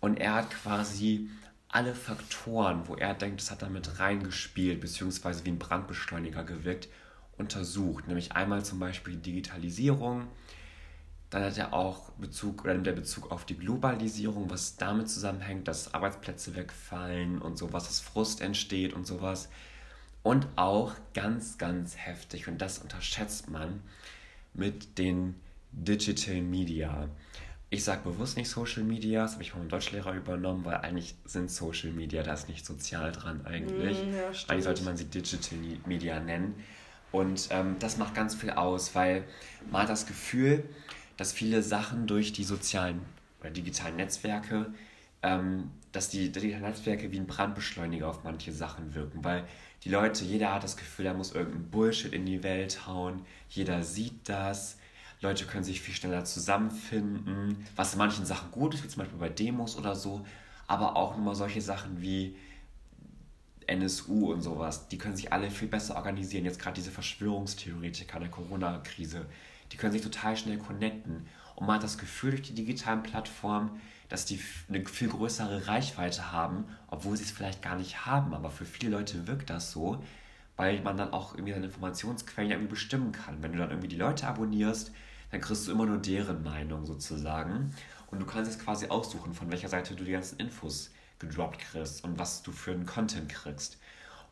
Und er hat quasi alle Faktoren, wo er denkt, das hat damit reingespielt, beziehungsweise wie ein Brandbeschleuniger gewirkt, untersucht. Nämlich einmal zum Beispiel Digitalisierung, dann hat er auch Bezug oder nimmt er Bezug auf die Globalisierung, was damit zusammenhängt, dass Arbeitsplätze wegfallen und sowas, dass Frust entsteht und sowas. Und auch ganz, ganz heftig, und das unterschätzt man, mit den Digital Media. Ich sage bewusst nicht Social Media, das habe ich von meinem Deutschlehrer übernommen, weil eigentlich sind Social Media, da ist nicht sozial dran eigentlich. Mm, ja, eigentlich sollte man sie Digital Media nennen. Und ähm, das macht ganz viel aus, weil man hat das Gefühl, dass viele Sachen durch die sozialen oder digitalen Netzwerke, ähm, dass die digitalen Netzwerke wie ein Brandbeschleuniger auf manche Sachen wirken, weil die Leute, jeder hat das Gefühl, er muss irgendeinen Bullshit in die Welt hauen, jeder sieht das, Leute können sich viel schneller zusammenfinden, was in manchen Sachen gut ist, wie zum Beispiel bei Demos oder so, aber auch nur mal solche Sachen wie NSU und sowas, die können sich alle viel besser organisieren. Jetzt gerade diese Verschwörungstheoretiker der Corona-Krise, die können sich total schnell connecten. Und man hat das Gefühl durch die digitalen Plattformen, dass die eine viel größere Reichweite haben, obwohl sie es vielleicht gar nicht haben. Aber für viele Leute wirkt das so, weil man dann auch irgendwie seine Informationsquellen irgendwie bestimmen kann. Wenn du dann irgendwie die Leute abonnierst, dann kriegst du immer nur deren Meinung sozusagen. Und du kannst jetzt quasi aussuchen, von welcher Seite du die ganzen Infos gedroppt kriegst und was du für einen Content kriegst.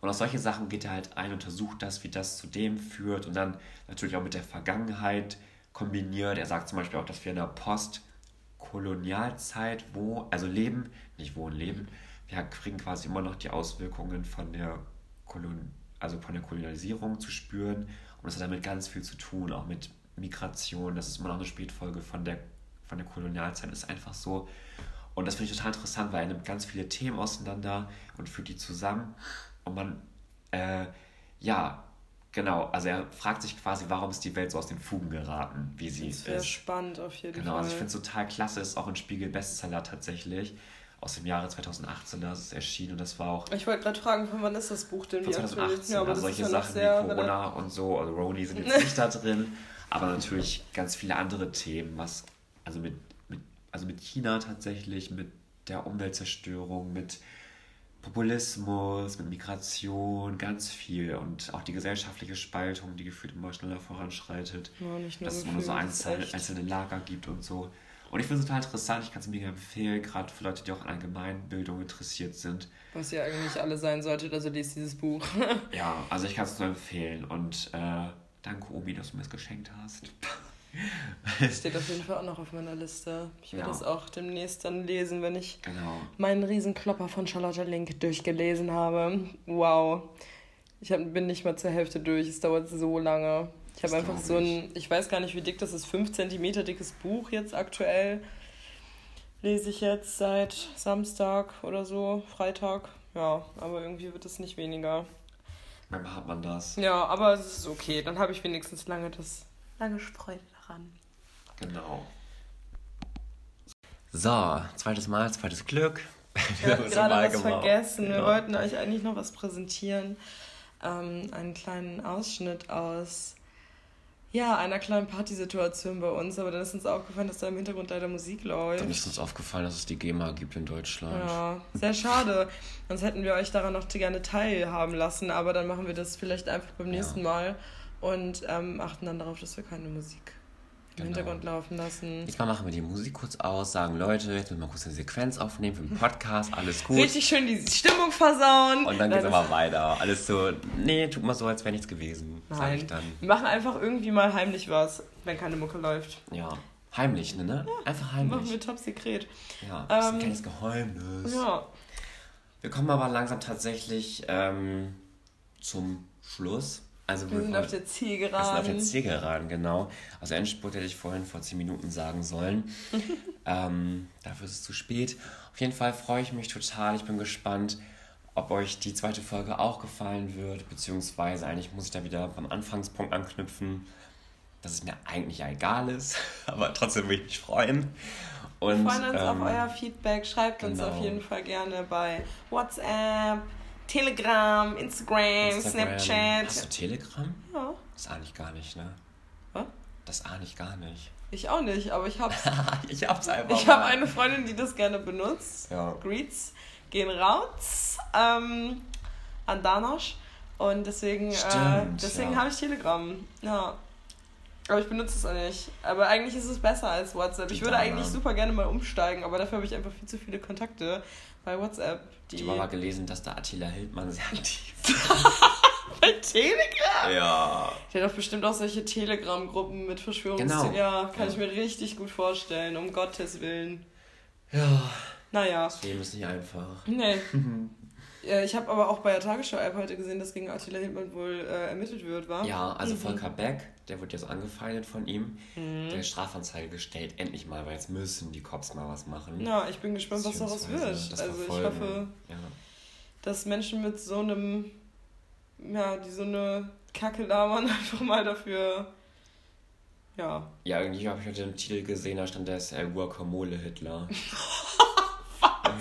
Und auf solche Sachen geht er halt ein, untersucht das, wie das zu dem führt und dann natürlich auch mit der Vergangenheit kombiniert. Er sagt zum Beispiel auch, dass wir in der Postkolonialzeit wo, also leben, nicht wohnen, leben, wir kriegen quasi immer noch die Auswirkungen von der Kolon, also von der Kolonialisierung zu spüren. Und das hat damit ganz viel zu tun, auch mit Migration. Das ist immer noch eine Spätfolge von der, von der Kolonialzeit. Das ist einfach so. Und das finde ich total interessant, weil er nimmt ganz viele Themen auseinander und führt die zusammen. Und man, äh, ja, genau, also er fragt sich quasi, warum ist die Welt so aus den Fugen geraten, wie sie das ist. spannend auf jeden genau, Fall. Genau, also ich finde es total klasse, ist auch ein Spiegel-Bestseller tatsächlich aus dem Jahre 2018, da ist es erschienen und das war auch. Ich wollte gerade fragen, von wann ist das Buch denn? Von 2018, ja, also solche Sachen wie Corona und so, also Roni sind jetzt nicht da drin, aber natürlich ganz viele andere Themen, was, also mit, mit, also mit China tatsächlich, mit der Umweltzerstörung, mit Populismus, mit Migration, ganz viel und auch die gesellschaftliche Spaltung, die gefühlt immer schneller voranschreitet, ja, nicht nur dass es immer nur so einzelne, einzelne Lager gibt und so. Und ich finde es total interessant, ich kann es mir empfehlen, gerade für Leute, die auch an Allgemeinbildung interessiert sind. Was ja eigentlich alle sein solltet, also liest dieses Buch. ja, also ich kann es nur empfehlen und äh, danke Omi, dass du mir es geschenkt hast. Das steht auf jeden Fall auch noch auf meiner Liste. Ich werde ja. das auch demnächst dann lesen, wenn ich genau. meinen Riesenklopper von Charlotte Link durchgelesen habe. Wow. Ich hab, bin nicht mal zur Hälfte durch. Es dauert so lange. Ich habe einfach so ein, ich weiß gar nicht, wie dick das ist, 5 cm dickes Buch jetzt aktuell. Lese ich jetzt seit Samstag oder so, Freitag. Ja, aber irgendwie wird es nicht weniger. Manchmal hat man das. Ja, aber es ist okay. Dann habe ich wenigstens lange das lange Freude daran. Genau. So, zweites Mal, zweites Glück. Wir haben gerade was gemacht. vergessen. Wir ja. wollten euch eigentlich noch was präsentieren. Ähm, einen kleinen Ausschnitt aus ja, einer kleinen Partysituation bei uns, aber dann ist uns aufgefallen, dass da im Hintergrund leider Musik läuft. Dann ist uns aufgefallen, dass es die GEMA gibt in Deutschland. Ja, sehr schade. Sonst hätten wir euch daran noch gerne teilhaben lassen, aber dann machen wir das vielleicht einfach beim nächsten ja. Mal und ähm, achten dann darauf, dass wir keine Musik im Genau. Hintergrund laufen lassen. Diesmal machen wir die Musik kurz aus, sagen Leute, jetzt müssen wir kurz eine Sequenz aufnehmen für den Podcast, alles gut. Richtig schön die Stimmung versauen. Und dann geht's Nein, immer weiter. Alles so, nee, tut mal so, als wäre nichts gewesen, sag Nein. ich dann. Wir machen einfach irgendwie mal heimlich was, wenn keine Mucke läuft. Ja, heimlich, ne? ne? Einfach Machen wir heimlich. top sekret. Ja, das ist ein Ähm, kleines Geheimnis. Ja. Wir kommen aber langsam tatsächlich ähm, zum Schluss. Also Wir sind auf der Wir sind auf Zielgeraden. der Zielgeraden, genau. Also Endspurt hätte ich vorhin vor 10 Minuten sagen sollen. ähm, dafür ist es zu spät. Auf jeden Fall freue ich mich total. Ich bin gespannt, ob euch die zweite Folge auch gefallen wird. Beziehungsweise eigentlich muss ich da wieder beim Anfangspunkt anknüpfen, dass es mir eigentlich egal ist. Aber trotzdem will ich mich freuen. Und, Wir freuen uns ähm, auf euer Feedback. Schreibt uns genau. auf jeden Fall gerne bei WhatsApp, Telegram, Instagram, Instagram. Snapchat. Hast du Telegram? Ja, Das ahne ich gar nicht, ne? Was? Das ahne ich gar nicht. ich auch nicht, aber ich habe ich hab's einfach. ich hab eine Freundin, die das gerne benutzt. Ja. Greets gehen raus ähm, an Danosch. Und deswegen, äh, deswegen ja. habe ich Telegram. Ja. Aber ich benutze es auch nicht. Aber eigentlich ist es besser als WhatsApp. Ich würde Dana. eigentlich super gerne mal umsteigen, aber dafür habe ich einfach viel zu viele Kontakte bei WhatsApp. Die Ich habe mal gelesen, dass da Attila Hildmann sehr aktiv bei Telegram? Ja. Der hat doch bestimmt auch solche Telegram-Gruppen mit Verschwörungs... Genau. Ja, kann Ja. ich mir richtig gut vorstellen, um Gottes Willen. Ja. Naja. Das Leben ist nicht einfach. Nee. Ja, ich habe aber auch bei der Tagesschau-App heute gesehen, dass gegen Attila Hildmann wohl äh, ermittelt wird, war? Ja, also Mhm. Volker Beck, der wird jetzt angefeindet von ihm. Mhm. Der ist Strafanzeige gestellt, endlich mal, weil jetzt müssen die Cops mal was machen. Ja, ich bin gespannt, was daraus wird. Also ich hoffe, Ja. dass Menschen mit so einem, ja, die so eine Kacke labern, einfach mal dafür, ja. Ja, irgendwie habe ich heute den Titel gesehen, da stand, der ist der Guacamole Hitler.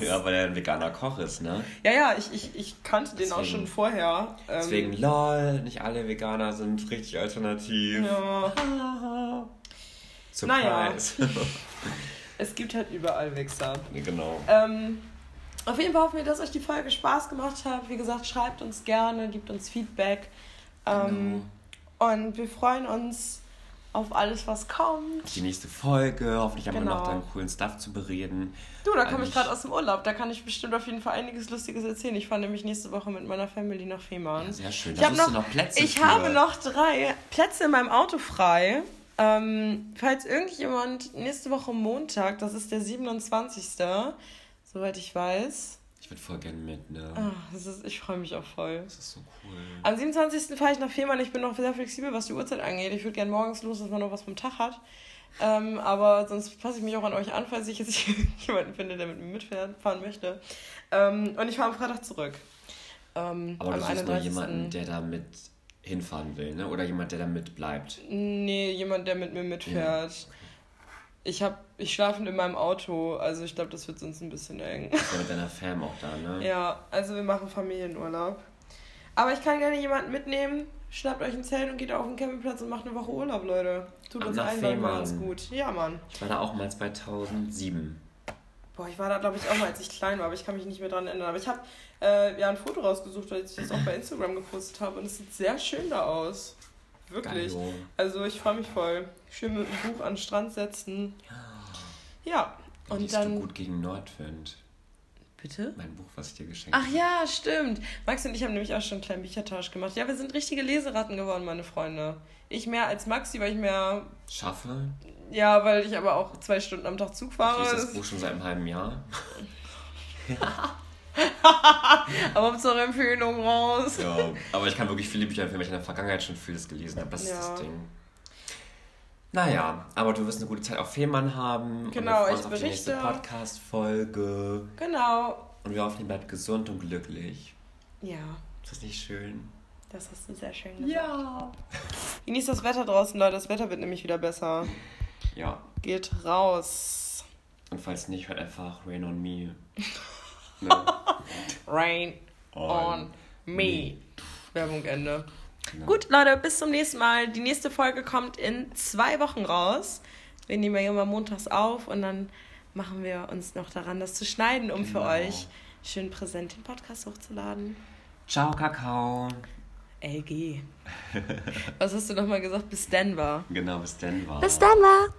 Ja, weil er ein veganer Koch ist, ne? Ja, ja, ich, ich, ich kannte den auch Deswegen- schon vorher. Ähm, Deswegen, lol, nicht alle Veganer sind richtig alternativ. Ja, Surprise. Naja. es gibt halt überall Wichser. genau. Ähm, auf jeden Fall hoffen wir, dass euch die Folge Spaß gemacht hat. Wie gesagt, schreibt uns gerne, gebt uns Feedback. Ähm, genau. Und wir freuen uns auf alles, was kommt. Die nächste Folge, hoffentlich haben wir Genau. noch deinen coolen Stuff zu bereden. Du, da komme ich gerade aus dem Urlaub. Da kann ich bestimmt auf jeden Fall einiges Lustiges erzählen. Ich fahre nämlich nächste Woche mit meiner Family nach Fehmarn. Ja, sehr schön. Ich Da suchst du noch- noch Plätze Ich für. habe noch drei Plätze in meinem Auto frei. Ähm, falls irgendjemand nächste Woche Montag, das ist der 27. Soweit ich weiß. Ich würde voll gerne mit, ne? Ah, das ist, ich freue mich auch voll. Das ist so cool. Am 27. fahre ich nach Fehmarn. Ich bin noch sehr flexibel, was die Uhrzeit angeht. Ich würde gerne morgens los, dass man noch was vom Tag hat. Ähm, aber sonst passe ich mich auch an euch an, falls ich jetzt jemanden finde, der mit mir mitfahren möchte. Ähm, und ich fahre am Freitag zurück. Ähm, Aber du suchst nur jemanden, der da mit hinfahren will, ne? Oder jemand, der da mit bleibt. Nee, jemand, der mit mir mitfährt. Ich hab, ich schlafe in meinem Auto, also ich glaube, das wird sonst ein bisschen eng. Ist ja mit deiner Fam auch da, ne? Ja, also wir machen Familienurlaub. Aber ich kann gerne jemanden mitnehmen. Schnappt euch ein Zelt und geht auf den Campingplatz und macht eine Woche Urlaub, Leute. Tut Ab uns allen Fehmarn. ganz gut. Ja, Mann. Ich war da auch mal 2007. Boah, ich war da, glaube ich, auch mal, als ich klein war, aber ich kann mich nicht mehr dran erinnern. Aber ich habe äh, ja ein Foto rausgesucht, weil ich das auch bei Instagram gepostet habe und es sieht sehr schön da aus. Wirklich. Geilo. Also ich freue mich voll. Schön mit dem Buch an den Strand setzen. Ja. Und Liest dann. du gut gegen Nordwind? Bitte? Mein Buch, was ich dir geschenkt Ach ja, stimmt. Max und ich haben nämlich auch schon einen kleinen Büchertausch gemacht. Ja, wir sind richtige Leseratten geworden, meine Freunde. Ich mehr als Maxi, weil ich mehr. Schaffe. Ja, weil ich aber auch zwei Stunden am Tag Zug Ich fahre. lese das Buch schon seit einem halben Jahr. aber Hauptsache Empfehlung raus. Ja, aber ich kann wirklich viele Bücher empfehlen, weil ich in der Vergangenheit schon vieles gelesen habe. Das ist Ja. das Ding. Naja, aber du wirst eine gute Zeit auf Fehmarn haben. Genau, und wir ich auf die nächste berichte. Podcast-Folge. Genau. Und wir hoffen, ihr bleibt gesund und glücklich. Ja, Ist das nicht schön? das hast du sehr schön gesagt. Ja. Genießt das Wetter draußen, Leute. Das Wetter wird nämlich wieder besser. Ja. Geht raus. Und falls nicht, hört einfach Rain on Me. Rain On on me. Werbung Ende. Genau. Gut, Leute, bis zum nächsten Mal. Die nächste Folge kommt in zwei Wochen raus. Wir nehmen ja immer montags auf und dann machen wir uns noch daran, das zu schneiden, um für Genau. euch schön präsent den Podcast hochzuladen. Ciao, Kakao. LG. Was hast du nochmal gesagt? Bis Denver. Genau, bis Denver. Bis Denver.